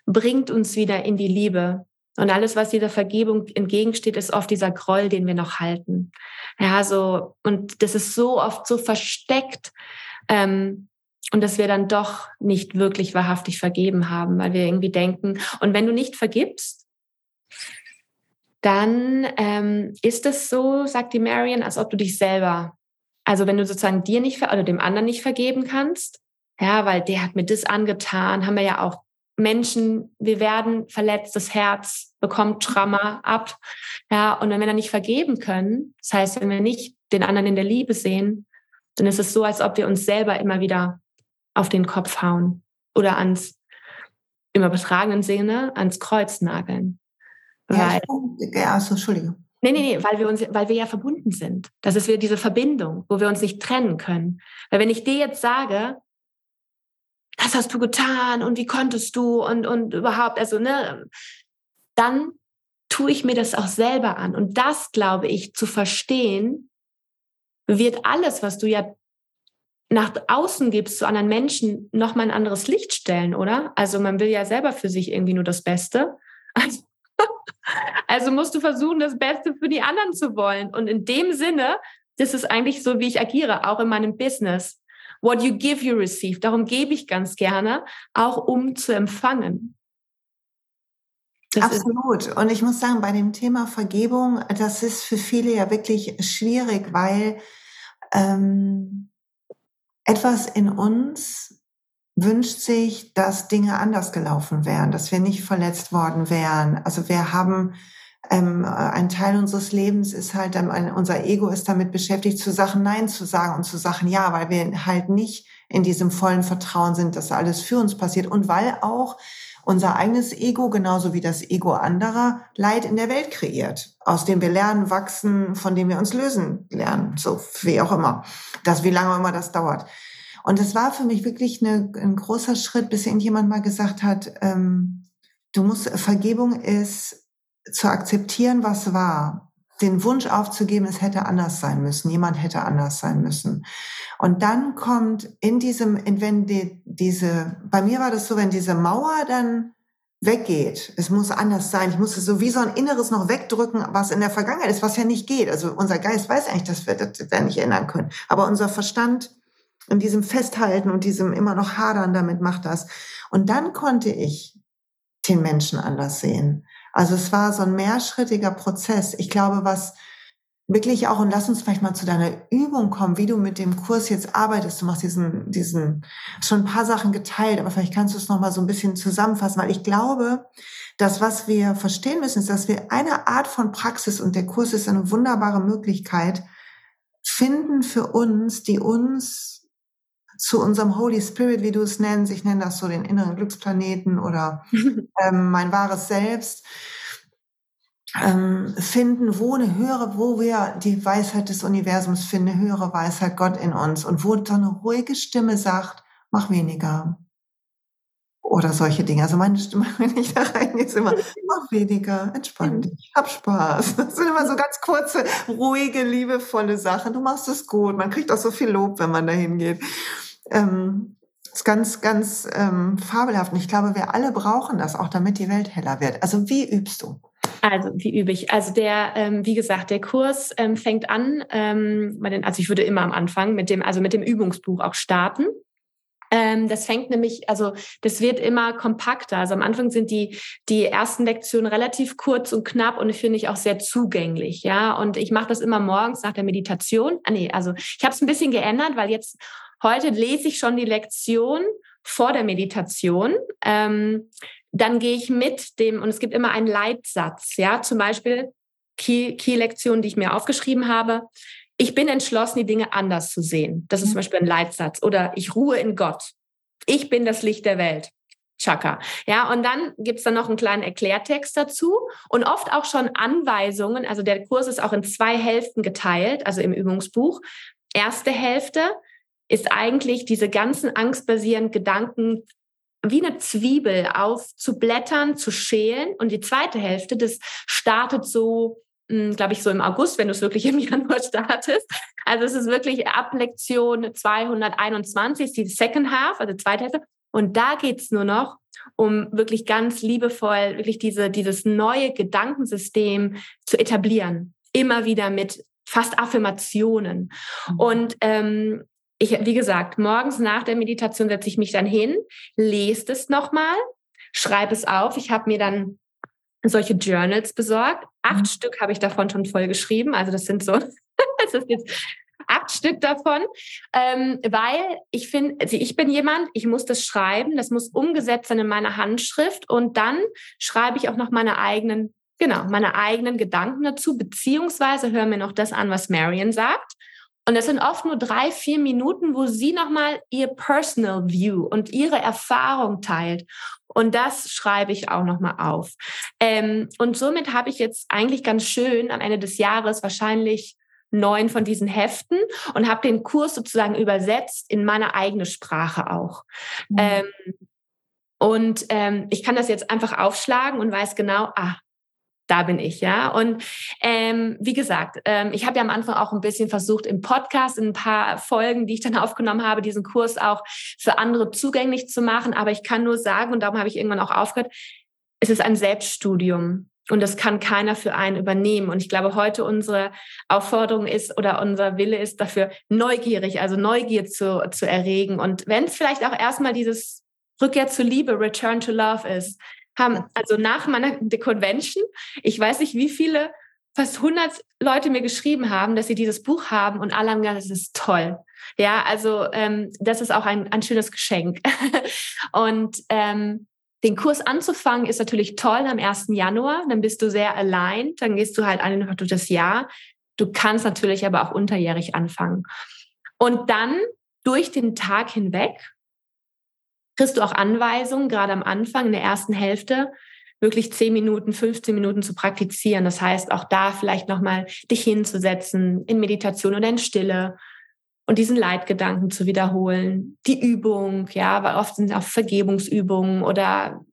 bringt uns wieder in die Liebe. Und alles, was dieser Vergebung entgegensteht, ist oft dieser Groll, den wir noch halten. Ja, so, und das ist so oft so versteckt, ähm, und dass wir dann doch nicht wirklich wahrhaftig vergeben haben, weil wir irgendwie denken, und wenn du nicht vergibst, dann ähm, ist es so, sagt die Marion, als ob du dich selber, also wenn du sozusagen dir nicht oder dem anderen nicht vergeben kannst, ja, weil der hat mir das angetan, haben wir ja auch Menschen, wir werden verletzt, das Herz bekommt Trauma ab, ja, und wenn wir dann nicht vergeben können, das heißt, wenn wir nicht den anderen in der Liebe sehen, dann ist es so, als ob wir uns selber immer wieder auf den Kopf hauen oder ans, im übertragenen Sinne, ans Kreuz nageln. Weil, ja, also, Entschuldigung. Nee, nee, nee, weil wir uns, weil wir ja verbunden sind. Das ist wieder diese Verbindung, wo wir uns nicht trennen können. Weil wenn ich dir jetzt sage, das hast du getan und wie konntest du und, und überhaupt, also, ne, dann tue ich mir das auch selber an. Und das, glaube ich, zu verstehen, wird alles, was du ja nach außen gibst zu anderen Menschen, nochmal ein anderes Licht stellen, oder? Also man will ja selber für sich irgendwie nur das Beste. Also also musst du versuchen, das Beste für die anderen zu wollen. Und in dem Sinne, das ist eigentlich so, wie ich agiere, auch in meinem Business. What you give, you receive. Darum gebe ich ganz gerne, auch um zu empfangen. Das Absolut. Und ich muss sagen, bei dem Thema Vergebung, das ist für viele ja wirklich schwierig, weil ähm, etwas in uns wünscht sich, dass Dinge anders gelaufen wären, dass wir nicht verletzt worden wären. Also wir haben ähm, ein Teil unseres Lebens ist halt, ähm, unser Ego ist damit beschäftigt, zu Sachen Nein zu sagen und zu Sachen Ja, weil wir halt nicht in diesem vollen Vertrauen sind, dass alles für uns passiert und weil auch unser eigenes Ego, genauso wie das Ego anderer, Leid in der Welt kreiert, aus dem wir lernen, wachsen, von dem wir uns lösen lernen, so wie auch immer, das, wie lange immer das dauert. Und es war für mich wirklich eine, ein großer Schritt, bis irgendjemand mal gesagt hat, ähm, du musst, Vergebung ist zu akzeptieren, was war. Den Wunsch aufzugeben, es hätte anders sein müssen. Jemand hätte anders sein müssen. Und dann kommt in diesem, in, wenn die, diese, bei mir war das so, wenn diese Mauer dann weggeht. Es muss anders sein. Ich muss so wie so ein Inneres noch wegdrücken, was in der Vergangenheit ist, was ja nicht geht. Also unser Geist weiß eigentlich, dass wir das nicht ändern können. Aber unser Verstand in diesem Festhalten und diesem immer noch Hadern damit macht das. Und dann konnte ich den Menschen anders sehen. Also es war so ein mehrschrittiger Prozess. Ich glaube, was wirklich auch, und lass uns vielleicht mal zu deiner Übung kommen, wie du mit dem Kurs jetzt arbeitest. Du machst diesen, diesen, schon ein paar Sachen geteilt, aber vielleicht kannst du es nochmal so ein bisschen zusammenfassen, weil ich glaube, dass was wir verstehen müssen, ist, dass wir eine Art von Praxis, und der Kurs ist eine wunderbare Möglichkeit, finden für uns, die uns zu unserem Holy Spirit, wie du es nennst, ich nenne das so den inneren Glücksplaneten oder <laughs> ähm, mein wahres Selbst, ähm, finden, wo eine höhere, wo wir die Weisheit des Universums finden, eine höhere Weisheit Gott in uns und wo so eine ruhige Stimme sagt, mach weniger. Oder solche Dinge. Also meine Stimme, <laughs> wenn ich da reingehe, ist immer, mach weniger, entspann mhm. dich, hab Spaß. Das sind immer so ganz kurze, ruhige, liebevolle Sachen. Du machst es gut. Man kriegt auch so viel Lob, wenn man da hingeht. Ähm, ist ganz, ganz ähm, fabelhaft. Und ich glaube, wir alle brauchen das auch, damit die Welt heller wird. Also wie übst du? Also, wie übe ich? Also der, ähm, wie gesagt, der Kurs ähm, fängt an, ähm, also ich würde immer am Anfang mit dem, also mit dem Übungsbuch auch starten. Ähm, das fängt nämlich, also das wird immer kompakter. Also am Anfang sind die die ersten Lektionen relativ kurz und knapp und finde ich auch sehr zugänglich, ja. Und ich mache das immer morgens nach der Meditation. Ah nee, also ich habe es ein bisschen geändert, weil jetzt heute lese ich schon die Lektion vor der Meditation. Ähm, dann gehe ich mit dem, und es gibt immer einen Leitsatz, ja, zum Beispiel Key-Lektion, die ich mir aufgeschrieben habe. Ich bin entschlossen, die Dinge anders zu sehen. Das ist zum. Beispiel ein Leitsatz. Oder ich ruhe in Gott. Ich bin das Licht der Welt. Chaka. Ja, und dann gibt's dann noch einen kleinen Erklärtext dazu und oft auch schon Anweisungen. Also der Kurs ist auch in zwei Hälften geteilt, also im Übungsbuch. Erste Hälfte ist eigentlich diese ganzen angstbasierenden Gedanken wie eine Zwiebel aufzublättern, zu schälen. Und die zweite Hälfte, das startet so, hm, glaube ich, so im August, wenn du es wirklich im <laughs> Januar startest. Also es ist wirklich ab Lektion 221, die Second Half, also zweite Hälfte. Und da geht's nur noch um wirklich ganz liebevoll, wirklich diese, dieses neue Gedankensystem zu etablieren. Immer wieder mit fast Affirmationen. Mhm. Und ähm, ich, wie gesagt, morgens nach der Meditation setze ich mich dann hin, lese es nochmal, schreibe es auf. Ich habe mir dann solche Journals besorgt. Acht mhm. Stück habe ich davon schon voll geschrieben. Also das sind so, <laughs> das ist jetzt acht Stück davon, ähm, weil ich finde, also ich bin jemand, ich muss das schreiben, das muss umgesetzt sein in meine Handschrift und dann schreibe ich auch noch meine eigenen, genau, meine eigenen Gedanken dazu, beziehungsweise höre mir noch das an, was Marion sagt. Und das sind oft nur drei, vier Minuten, wo sie nochmal ihr Personal View und ihre Erfahrung teilt. Und das schreibe ich auch nochmal auf. Ähm, und somit habe ich jetzt eigentlich ganz schön am Ende des Jahres wahrscheinlich neun von diesen Heften und habe den Kurs sozusagen übersetzt in meine eigene Sprache auch. Mhm. Ähm, und ähm, ich kann das jetzt einfach aufschlagen und weiß genau, ah, da bin ich, ja. Und ähm, wie gesagt, ähm, ich habe ja am Anfang auch ein bisschen versucht, im Podcast, in ein paar Folgen, die ich dann <laughs> aufgenommen habe, diesen Kurs auch für andere zugänglich zu machen. Aber ich kann nur sagen, und darum habe ich irgendwann auch aufgehört, es ist ein Selbststudium. Und das kann keiner für einen übernehmen. Und ich glaube, heute unsere Aufforderung ist oder unser Wille ist dafür neugierig, also Neugier zu, zu erregen. Und wenn es vielleicht auch erstmal dieses Rückkehr zur Liebe, Return to Love ist, haben, also nach meiner <laughs> Convention, ich weiß nicht, wie viele, fast 100 Leute mir geschrieben haben, dass sie dieses Buch haben und alle haben gesagt, das ist toll. Ja, also ähm, das ist auch ein, ein schönes Geschenk. <laughs> und ähm, den Kurs anzufangen ist natürlich toll am 1. Januar, dann bist du sehr allein, dann gehst du halt einfach durch das Jahr. Du kannst natürlich aber auch unterjährig anfangen. Und dann durch den Tag hinweg kriegst du auch Anweisungen, gerade am Anfang, in der ersten Hälfte, wirklich 10 Minuten, 15 Minuten zu praktizieren. Das heißt, auch da vielleicht nochmal dich hinzusetzen in Meditation oder in Stille und diesen Leitgedanken zu wiederholen. Die Übung, ja, weil oft sind auch Vergebungsübungen oder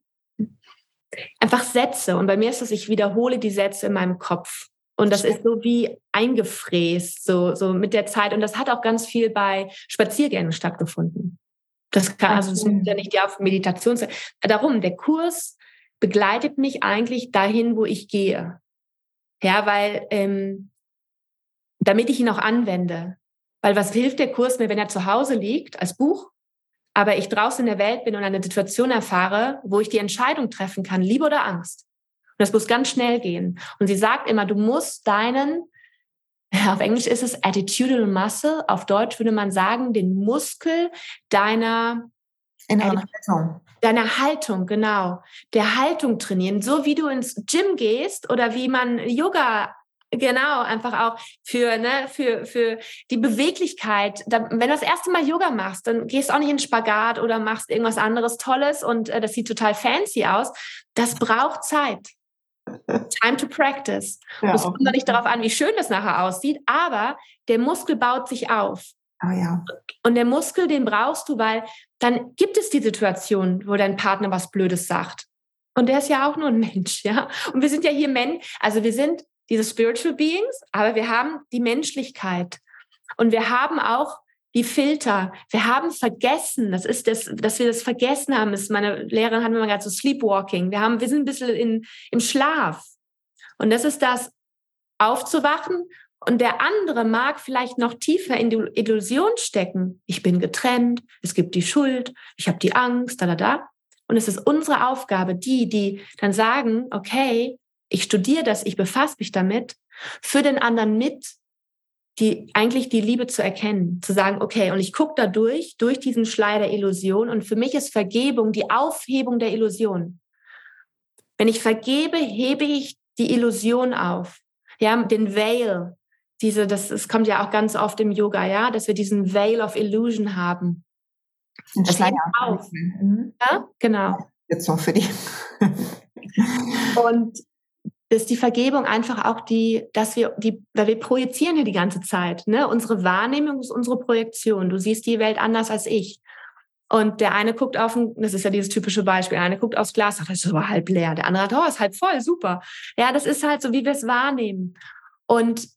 einfach Sätze. Und bei mir ist es, ich wiederhole die Sätze in meinem Kopf. Und das ist so wie eingefräst, so, so mit der Zeit. Und das hat auch ganz viel bei Spaziergängen stattgefunden. Das kann, also das muss ja nicht die auf Meditation sein. Darum, der Kurs begleitet mich eigentlich dahin, wo ich gehe. Ja, weil ähm, damit ich ihn auch anwende. Weil was hilft der Kurs mir, wenn er zu Hause liegt als Buch? aber ich draußen in der Welt bin und eine Situation erfahre, wo ich die Entscheidung treffen kann, Liebe oder Angst. Und das muss ganz schnell gehen. Und sie sagt immer, du musst deinen, <laughs> auf Englisch ist es attitudinal muscle, auf Deutsch würde man sagen, den Muskel deiner Inneren Haltung. Deiner Haltung, genau. Der Haltung trainieren. So wie du ins Gym gehst oder wie man Yoga Genau, einfach auch für, ne, für, für die Beweglichkeit. Da, wenn du das erste Mal Yoga machst, dann gehst du auch nicht in Spagat oder machst irgendwas anderes Tolles und äh, das sieht total fancy aus. Das braucht Zeit. Time to practice. Ja, es kommt noch nicht darauf an, wie schön das nachher aussieht, aber der Muskel baut sich auf. Oh ja. Und der Muskel, den brauchst du, weil dann gibt es die Situation, wo dein Partner was Blödes sagt. Und der ist ja auch nur ein <laughs> Mensch, ja. Und wir sind ja hier Men, also wir sind diese Spiritual Beings, aber wir haben die Menschlichkeit. Und wir haben auch die Filter. Wir haben vergessen, das ist das, dass wir das vergessen haben, ist meine Lehrerin hat mir mal gerade so Sleepwalking. Wir haben, wir sind ein bisschen in, im Schlaf. Und das ist das, aufzuwachen und der andere mag vielleicht noch tiefer in die Illusion stecken. Ich bin getrennt, es gibt die Schuld, ich habe die Angst, da, da, da. Und es ist unsere Aufgabe, die, die dann sagen, okay, ich studiere das, ich befasse mich damit, für den anderen mit, die eigentlich die Liebe zu erkennen, zu sagen, okay, und ich gucke da durch, durch diesen Schleier der Illusion. Und für mich ist Vergebung die Aufhebung der Illusion. Wenn ich vergebe, hebe ich die Illusion auf. Ja, den Veil. Diese, das, das kommt ja auch ganz oft im Yoga, ja, dass wir diesen Veil of Illusion haben. Das hebt auf. Mhm. Ja, genau. Jetzt noch für die. und ist die Vergebung einfach auch die, dass wir die, weil wir projizieren ja die ganze Zeit, ne? Unsere Wahrnehmung ist unsere Projektion. Du siehst die Welt anders als ich. Und der eine guckt auf das ist ja dieses typische Beispiel, der eine guckt aufs Glas, sagt, das ist aber halb leer. Der andere hat, oh, ist halb voll, super. Ja, das ist halt so, wie wir es wahrnehmen. Und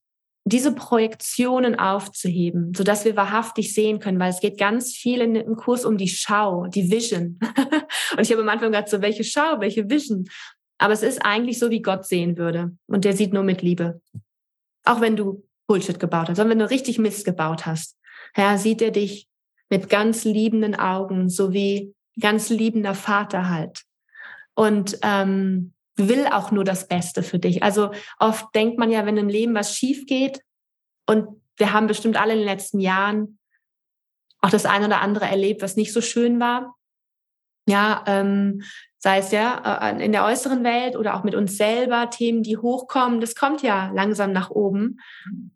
diese Projektionen aufzuheben, so dass wir wahrhaftig sehen können, weil es geht ganz viel in dem Kurs um die Schau, die Vision. <laughs> Und ich habe am Anfang gedacht, so welche Schau, welche Vision? Aber es ist eigentlich so, wie Gott sehen würde. Und der sieht nur mit Liebe. Auch wenn du Bullshit gebaut hast, sondern wenn du richtig Mist gebaut hast. Ja, sieht er dich mit ganz liebenden Augen, so wie ganz liebender Vater halt. Und ähm, will auch nur das Beste für dich. Also oft denkt man ja, wenn im Leben was schief geht, und wir haben bestimmt alle in den letzten Jahren auch das eine oder andere erlebt, was nicht so schön war. Ja, ähm, sei es ja äh, in der äußeren Welt oder auch mit uns selber, Themen, die hochkommen, das kommt ja langsam nach oben,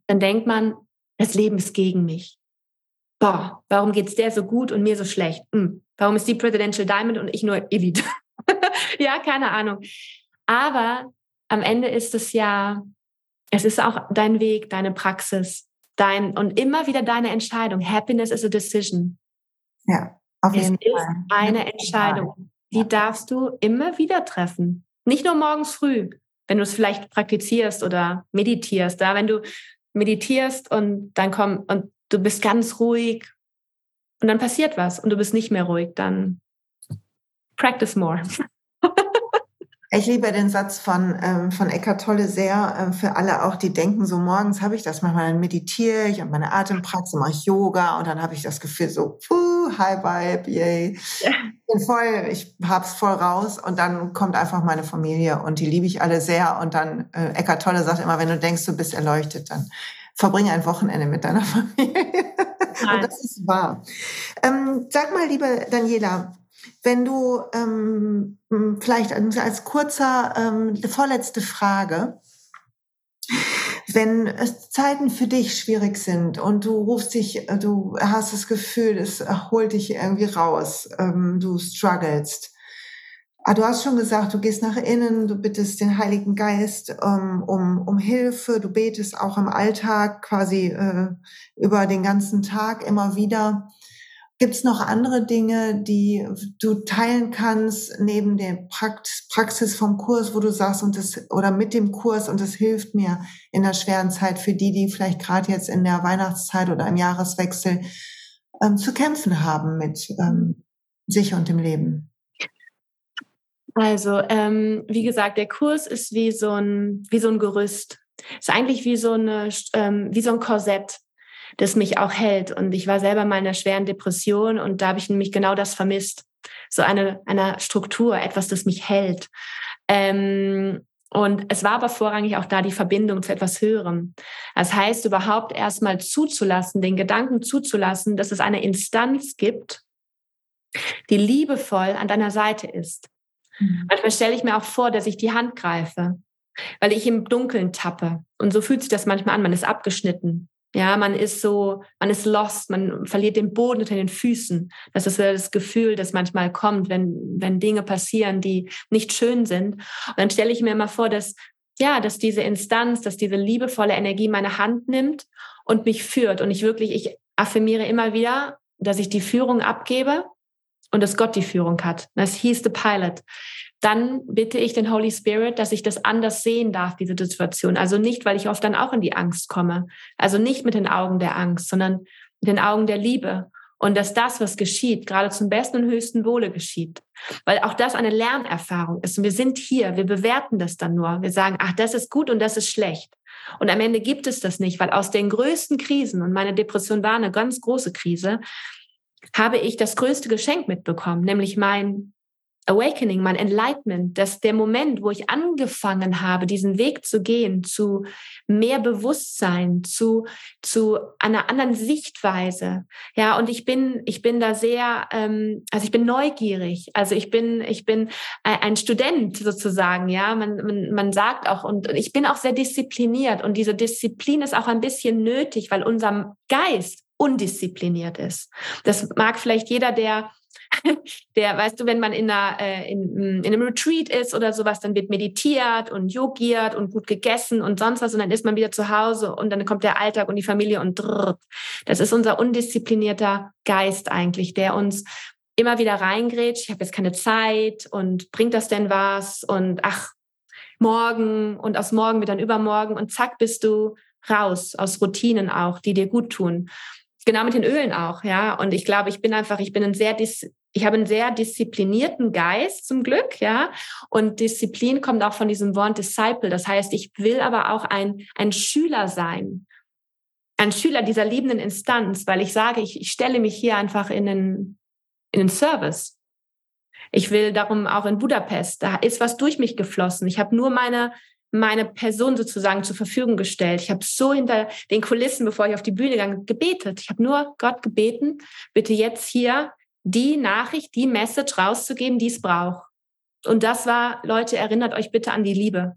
dann denkt man, das Leben ist gegen mich. Boah, warum geht's der so gut und mir so schlecht? Hm, warum ist die Presidential Diamond und ich nur Elite? <laughs> ja, keine Ahnung. Aber am Ende ist es ja, es ist auch dein Weg, deine Praxis, dein und immer wieder deine Entscheidung. Happiness is a decision. Ja, auf jeden es Fall. ist eine Entscheidung die darfst du immer wieder treffen. Nicht nur morgens früh, wenn du es vielleicht praktizierst oder meditierst. Da, wenn du meditierst und dann komm und du bist ganz ruhig und dann passiert was und du bist nicht mehr ruhig, dann practice more. <laughs> Ich liebe den Satz von, ähm, von Eckart Tolle sehr, äh, für alle auch, die denken, so morgens habe ich das manchmal, dann meditiere ich und meine Atempraxis, mache ich Yoga und dann habe ich das Gefühl so, puh, High Vibe, yay. Ja. Ich bin voll, ich hab's voll raus und dann kommt einfach meine Familie und die liebe ich alle sehr und dann, äh, Eckart Tolle sagt immer, wenn du denkst, du bist erleuchtet, dann verbringe ein Wochenende mit deiner <laughs> Familie. und das ist wahr. Ähm, sag mal, liebe Daniela, wenn du ähm, vielleicht als kurzer ähm, vorletzte Frage, wenn es Zeiten für dich schwierig sind und du rufst dich, äh, du hast das Gefühl, es holt dich irgendwie raus, ähm, du strugglest. Ah, du hast schon gesagt, du gehst nach innen, du bittest den Heiligen Geist ähm, um, um Hilfe, du betest auch im Alltag quasi äh, über den ganzen Tag immer wieder. Gibt es noch andere Dinge, die du teilen kannst neben der Praxis vom Kurs, wo du sagst und das oder mit dem Kurs und das hilft mir in der schweren Zeit für die, die vielleicht gerade jetzt in der Weihnachtszeit oder im Jahreswechsel ähm, zu kämpfen haben mit ähm, sich und dem Leben? Also ähm, wie gesagt, der Kurs ist wie so ein wie so ein Gerüst. Ist eigentlich wie so eine ähm, wie so ein Korsett das mich auch hält. Und ich war selber mal in einer schweren Depression und da habe ich nämlich genau das vermisst. So eine, eine Struktur, etwas, das mich hält. Ähm, und es war aber vorrangig auch da die Verbindung zu etwas Höherem. Das heißt, überhaupt erstmal zuzulassen, den Gedanken zuzulassen, dass es eine Instanz gibt, die liebevoll an deiner Seite ist. Mhm. Manchmal stelle ich mir auch vor, dass ich die Hand greife, weil ich im Dunkeln tappe. Und so fühlt sich das manchmal an. Man ist abgeschnitten. Ja, man ist so, man ist lost, man verliert den Boden unter den Füßen. Das ist das Gefühl, das manchmal kommt, wenn, wenn Dinge passieren, die nicht schön sind. Und dann stelle ich mir immer vor, dass, ja, dass diese Instanz, dass diese liebevolle Energie meine Hand nimmt und mich führt. Und ich wirklich, ich affirmiere immer wieder, dass ich die Führung abgebe und dass Gott die Führung hat. Das hieß the pilot dann bitte ich den Holy Spirit, dass ich das anders sehen darf, diese Situation. Also nicht, weil ich oft dann auch in die Angst komme. Also nicht mit den Augen der Angst, sondern mit den Augen der Liebe. Und dass das, was geschieht, gerade zum besten und höchsten Wohle geschieht. Weil auch das eine Lernerfahrung ist. Und wir sind hier, wir bewerten das dann nur. Wir sagen, ach, das ist gut und das ist schlecht. Und am Ende gibt es das nicht, weil aus den größten Krisen, und meine Depression war eine ganz große Krise, habe ich das größte Geschenk mitbekommen, nämlich mein Awakening, mein Enlightenment, dass der Moment, wo ich angefangen habe, diesen Weg zu gehen, zu mehr Bewusstsein, zu, zu einer anderen Sichtweise. Ja, und ich bin, ich bin da sehr, ähm, also ich bin neugierig. Also ich bin, ich bin ein Student sozusagen. Ja, man, man, man sagt auch, und ich bin auch sehr diszipliniert. Und diese Disziplin ist auch ein bisschen nötig, weil unser Geist undiszipliniert ist. Das mag vielleicht jeder, der <laughs> der, weißt du, wenn man in, einer, äh, in, in, einem Retreat ist oder sowas, dann wird meditiert und yogiert und gut gegessen und sonst was und dann ist man wieder zu Hause und dann kommt der Alltag und die Familie und drrrt. Das ist unser undisziplinierter Geist eigentlich, der uns immer wieder reingrätscht, ich habe jetzt keine Zeit und bringt das denn was und ach, morgen und aus morgen wird dann übermorgen und zack bist du raus aus Routinen auch, die dir gut tun. Genau mit den Ölen auch, ja. Und ich glaube, ich bin einfach, ich bin ein sehr, ich habe einen sehr disziplinierten Geist zum Glück, ja. Und Disziplin kommt auch von diesem Wort Disciple. Das heißt, ich will aber auch ein, ein Schüler sein. Ein Schüler dieser liebenden Instanz, weil ich sage, ich, ich stelle mich hier einfach in den, in den Service. Ich will darum auch in Budapest, da ist was durch mich geflossen. Ich habe nur meine, meine Person sozusagen zur Verfügung gestellt. Ich habe so hinter den Kulissen, bevor ich auf die Bühne gegangen, gebetet. Ich habe nur Gott gebeten, bitte jetzt hier die Nachricht, die Message rauszugeben, die es braucht. Und das war, Leute, erinnert euch bitte an die Liebe.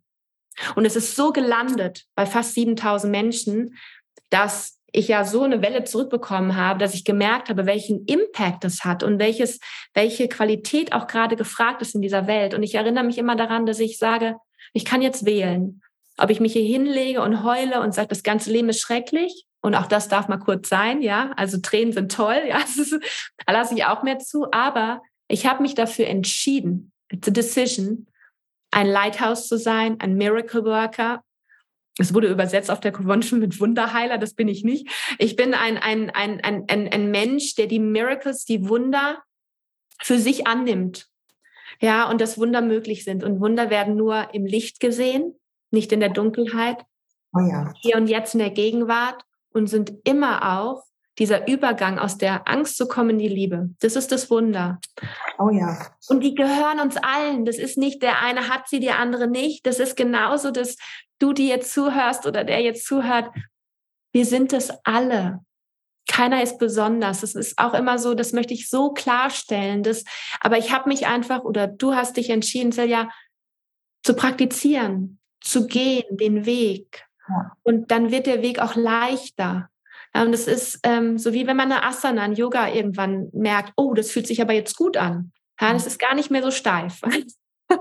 Und es ist so gelandet bei fast 7000 Menschen, dass ich ja so eine Welle zurückbekommen habe, dass ich gemerkt habe, welchen Impact es hat und welches, welche Qualität auch gerade gefragt ist in dieser Welt. Und ich erinnere mich immer daran, dass ich sage, ich kann jetzt wählen, ob ich mich hier hinlege und heule und sage, das ganze Leben ist schrecklich. Und auch das darf mal kurz sein, ja. Also Tränen sind toll, ja. <laughs> da lasse ich auch mehr zu. Aber ich habe mich dafür entschieden, it's a decision, ein Lighthouse zu sein, ein Miracle Worker. Es wurde übersetzt auf der Convention mit Wunderheiler, das bin ich nicht. Ich bin ein, ein, ein, ein, ein, ein Mensch, der die Miracles, die Wunder für sich annimmt ja, und dass Wunder möglich sind. Und Wunder werden nur im Licht gesehen, nicht in der Dunkelheit. Oh ja. Hier und jetzt in der Gegenwart und sind immer auch dieser Übergang aus der Angst zu kommen in die Liebe. Das ist das Wunder. Oh ja. Und die gehören uns allen. Das ist nicht der eine hat sie, der andere nicht. Das ist genauso, dass du, die jetzt zuhörst oder der jetzt zuhört, wir sind es alle keiner ist besonders. Das ist auch immer so, das möchte ich so klarstellen. Dass, aber ich habe mich einfach oder du hast dich entschieden, ja, zu praktizieren, zu gehen, den Weg. Ja. Und dann wird der Weg auch leichter. Und es ist ähm, so wie wenn man eine Asana, ein Yoga irgendwann merkt, oh, das fühlt sich aber jetzt gut an. Ja, das ist gar nicht mehr so steif. das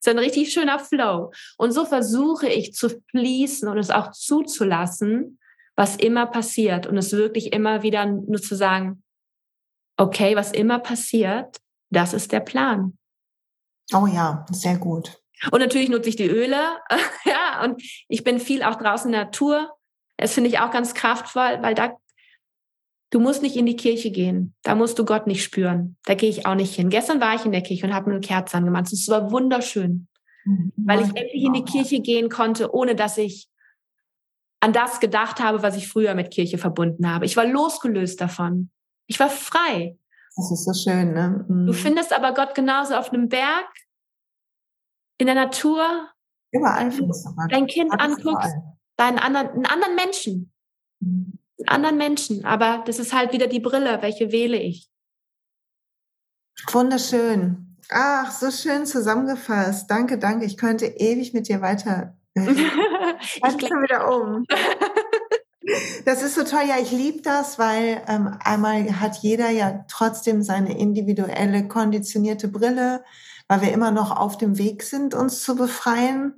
ist ein richtig schöner Flow. Und so versuche ich zu fließen und es auch zuzulassen, was immer passiert und es wirklich immer wieder nur zu sagen, okay, was immer passiert, das ist der Plan. Oh ja, sehr gut. Und natürlich nutze ich die Öle. <laughs> ja, und ich bin viel auch draußen in der Natur. Das finde ich auch ganz kraftvoll, weil da, du musst nicht in die Kirche gehen. Da musst du Gott nicht spüren. Da gehe ich auch nicht hin. Gestern war ich in der Kirche und habe mir eine Kerze angemacht. Es war wunderschön, mhm. weil ich endlich in die Kirche gehen konnte, ohne dass ich an das gedacht habe, was ich früher mit Kirche verbunden habe. Ich war losgelöst davon. Ich war frei. Das ist so schön, ne? Mhm. Du findest aber Gott genauso auf einem Berg, in der Natur. Überall findest du Gott. Dein Kind anguckst, deinen anderen, einen anderen Menschen. Mhm. Einen anderen Menschen. Aber das ist halt wieder die Brille. Welche wähle ich? Wunderschön. Ach, so schön zusammengefasst. Danke, danke. Ich könnte ewig mit dir weiter. <laughs> ich schon wieder um. Das ist so toll. Ja, ich liebe das, weil ähm, einmal hat jeder ja trotzdem seine individuelle konditionierte Brille, weil wir immer noch auf dem Weg sind, uns zu befreien.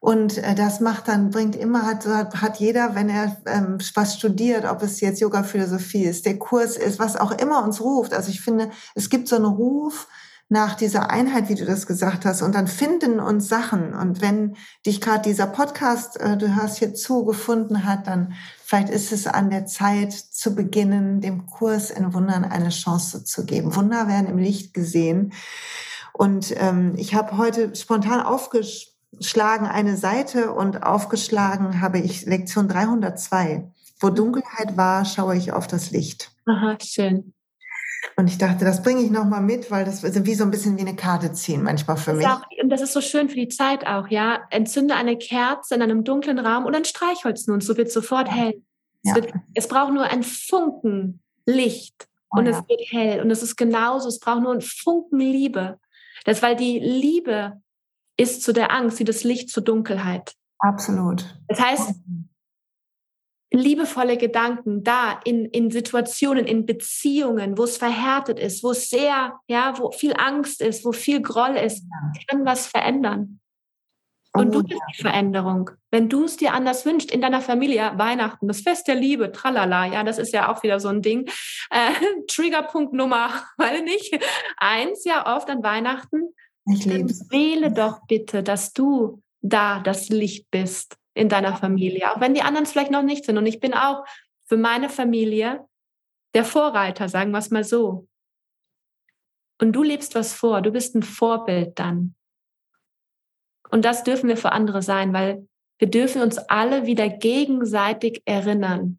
Und äh, das macht dann, bringt immer, hat, hat jeder, wenn er ähm, was studiert, ob es jetzt Yoga Philosophie ist, der Kurs ist, was auch immer uns ruft. Also ich finde, es gibt so einen Ruf, nach dieser Einheit, wie du das gesagt hast, und dann finden uns Sachen. Und wenn dich gerade dieser Podcast, äh, du hörst hier zu, gefunden hat, dann vielleicht ist es an der Zeit zu beginnen, dem Kurs in Wundern eine Chance zu geben. Wunder werden im Licht gesehen. Und ähm, ich habe heute spontan aufgeschlagen eine Seite und aufgeschlagen habe ich Lektion 302. Wo Dunkelheit war, schaue ich auf das Licht. Aha, schön. Und ich dachte, das bringe ich nochmal mit, weil das ist wie so ein bisschen wie eine Karte ziehen manchmal für mich. Auch, und das ist so schön für die Zeit auch, ja. Entzünde eine Kerze in einem dunklen Raum oder ein Streichholz nun, so wird sofort hell. Ja. Es, wird, es, braucht nur ein Funken Licht oh, und ja. es wird hell. Und es ist genauso, es braucht nur ein Funken Liebe. Das, weil die Liebe ist zu der Angst, wie das Licht zur Dunkelheit. Absolut. Das heißt, liebevolle Gedanken da in, in Situationen, in Beziehungen, wo es verhärtet ist, wo es sehr, ja, wo viel Angst ist, wo viel Groll ist, kann was verändern. Und oh, du bist die Veränderung. Wenn du es dir anders wünschst, in deiner Familie, Weihnachten, das Fest der Liebe, tralala, ja, das ist ja auch wieder so ein Ding. Äh, <laughs> Triggerpunkt Nummer, <laughs> weil nicht, eins ja oft an Weihnachten. Ich liebe Wähle doch bitte, dass du da das Licht bist in deiner Familie, auch wenn die anderen es vielleicht noch nicht sind. Und ich bin auch für meine Familie der Vorreiter, sagen wir es mal so. Und du lebst was vor, du bist ein Vorbild dann. Und das dürfen wir für andere sein, weil wir dürfen uns alle wieder gegenseitig erinnern.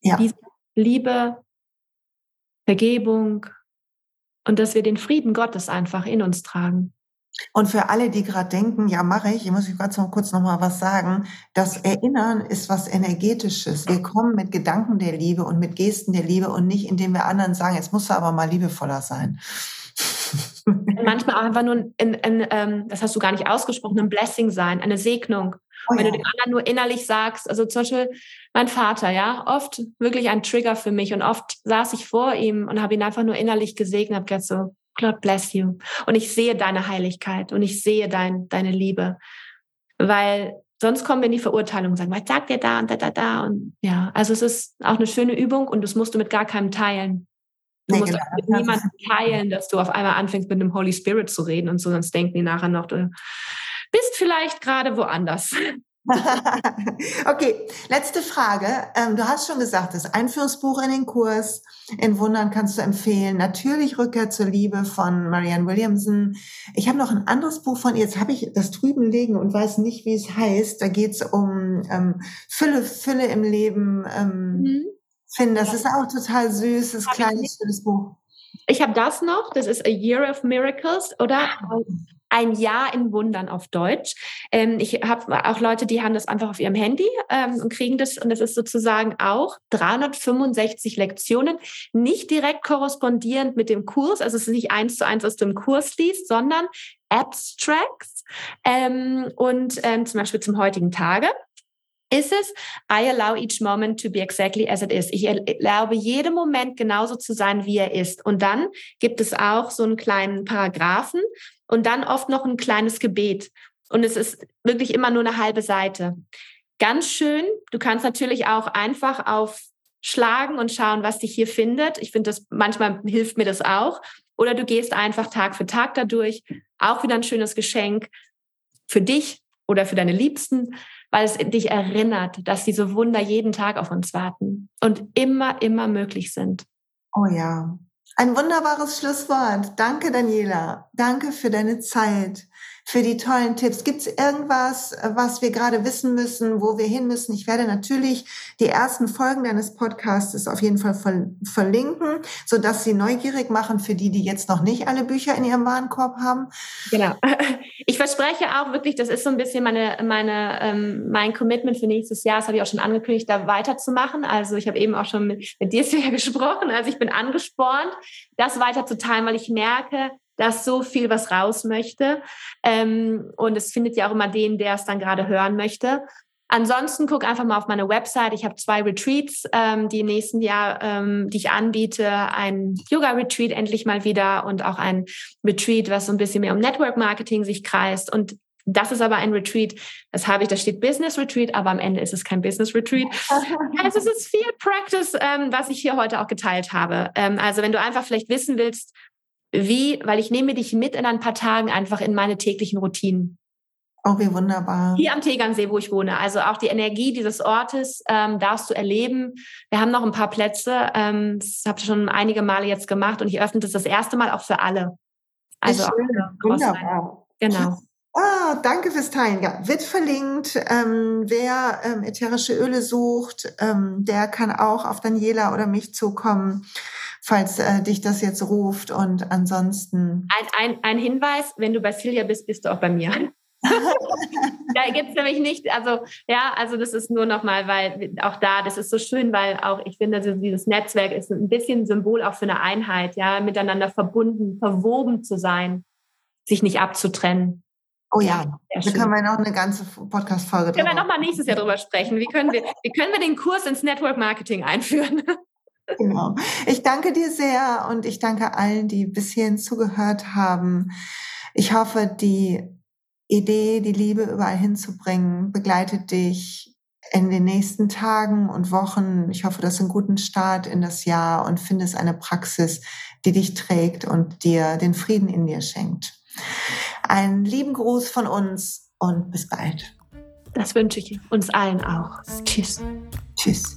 Ja. Diese Liebe, Vergebung und dass wir den Frieden Gottes einfach in uns tragen. Und für alle, die gerade denken, ja, mache ich, ich muss ich ganz kurz noch mal was sagen. Das Erinnern ist was Energetisches. Wir kommen mit Gedanken der Liebe und mit Gesten der Liebe und nicht, indem wir anderen sagen, jetzt musst du aber mal liebevoller sein. Manchmal auch einfach nur ein, ein, ähm, das hast du gar nicht ausgesprochen, ein Blessing sein, eine Segnung. Oh, wenn ja. du den anderen nur innerlich sagst, also zum Beispiel mein Vater, ja, oft wirklich ein Trigger für mich und oft saß ich vor ihm und habe ihn einfach nur innerlich gesegnet, habe gesagt so, God bless you. Und ich sehe deine Heiligkeit und ich sehe dein, deine Liebe. Weil sonst kommen wir in die Verurteilung und sagen, was sagt der da und da, da, da. Und ja, also es ist auch eine schöne Übung und das musst du mit gar keinem teilen. Du nee, musst genau. mit niemandem teilen, dass du auf einmal anfängst, mit dem Holy Spirit zu reden und so, sonst denken die nachher noch, du bist vielleicht gerade woanders. <laughs> okay, letzte Frage. Ähm, du hast schon gesagt, das Einführungsbuch in den Kurs in Wundern kannst du empfehlen. Natürlich Rückkehr zur Liebe von Marianne Williamson. Ich habe noch ein anderes Buch von ihr. Jetzt habe ich das drüben liegen und weiß nicht, wie es heißt. Da geht es um ähm, Fülle, Fülle im Leben. Ähm, mhm. Finden. Das ja. ist auch total süßes, kleines, schönes Buch. Ich habe das noch. Das ist A Year of Miracles, oder? Ein Jahr in Wundern auf Deutsch. Ähm, ich habe auch Leute, die haben das einfach auf ihrem Handy ähm, und kriegen das. Und das ist sozusagen auch 365 Lektionen, nicht direkt korrespondierend mit dem Kurs. Also es ist nicht eins zu eins, du im Kurs liest, sondern Abstracts. Ähm, und ähm, zum Beispiel zum heutigen Tage ist es, I allow each moment to be exactly as it is. Ich erlaube jedem Moment genauso zu sein, wie er ist. Und dann gibt es auch so einen kleinen Paragraphen und dann oft noch ein kleines Gebet. Und es ist wirklich immer nur eine halbe Seite. Ganz schön. Du kannst natürlich auch einfach auf schlagen und schauen, was dich hier findet. Ich finde, das manchmal hilft mir das auch. Oder du gehst einfach Tag für Tag dadurch. Auch wieder ein schönes Geschenk für dich oder für deine Liebsten weil es dich erinnert, dass diese Wunder jeden Tag auf uns warten und immer, immer möglich sind. Oh ja. Ein wunderbares Schlusswort. Danke, Daniela. Danke für deine Zeit. für die tollen Tipps. Gibt es irgendwas, was wir gerade wissen müssen, wo wir hin müssen? Ich werde natürlich die ersten Folgen deines Podcasts auf jeden Fall verlinken, sodass sie neugierig machen für die, die jetzt noch nicht alle Bücher in ihrem Warenkorb haben. Genau. <laughs> Ich verspreche auch wirklich, das ist so ein bisschen meine, meine, ähm, mein Commitment für nächstes Jahr. Das habe ich auch schon angekündigt, da weiterzumachen. Also ich habe eben auch schon mit, mit dir <laughs> gesprochen. Also ich bin angespornt, das weiterzuteilen, weil ich merke, dass so viel was raus möchte. Ähm, und es findet ja auch immer den, der es dann gerade hören möchte. Ansonsten guck einfach mal auf meine Website. Ich habe zwei Retreats, ähm, die im nächsten Jahr, ähm, die ich anbiete. Ein Yoga-Retreat endlich mal wieder und auch ein Retreat, was so ein bisschen mehr um Network Marketing sich kreist. Und das ist aber ein Retreat, das habe ich, da steht Business Retreat, aber am Ende ist es kein Business Retreat. <laughs> also es ist viel Practice, ähm, was ich hier heute auch geteilt habe. Ähm, also wenn du einfach vielleicht wissen willst, wie, weil ich nehme dich mit in ein paar Tagen einfach in meine täglichen Routinen. Oh, wie wunderbar. Hier am Tegernsee, wo ich wohne. Also auch die Energie dieses Ortes ähm, darfst du erleben. Wir haben noch ein paar Plätze. Ähm, das habe ich schon einige Male jetzt gemacht und ich öffne das das erste Mal auch für alle. Also auch wunderbar. Genau. <laughs> Ah, danke fürs Teilen. Ja, wird verlinkt. Ähm, wer ähm, ätherische Öle sucht, ähm, der kann auch auf Daniela oder mich zukommen falls äh, dich das jetzt ruft. Und ansonsten. Ein, ein, ein Hinweis, wenn du bei Silja bist, bist du auch bei mir. <laughs> da gibt es nämlich nicht, also ja, also das ist nur nochmal, weil auch da, das ist so schön, weil auch ich finde, also dieses Netzwerk ist ein bisschen Symbol auch für eine Einheit, ja, miteinander verbunden, verwoben zu sein, sich nicht abzutrennen. Oh ja, da können wir noch eine ganze Podcast-Folge. Können wir nochmal nächstes Jahr drüber sprechen. Wie können wir, wie können wir den Kurs ins Network Marketing einführen? <laughs> Genau. Ich danke dir sehr und ich danke allen, die bis hierhin zugehört haben. Ich hoffe, die Idee, die Liebe überall hinzubringen, begleitet dich in den nächsten Tagen und Wochen. Ich hoffe, du hast einen guten Start in das Jahr und findest eine Praxis, die dich trägt und dir den Frieden in dir schenkt. Einen lieben Gruß von uns und bis bald. Das wünsche ich uns allen auch. Tschüss. Tschüss.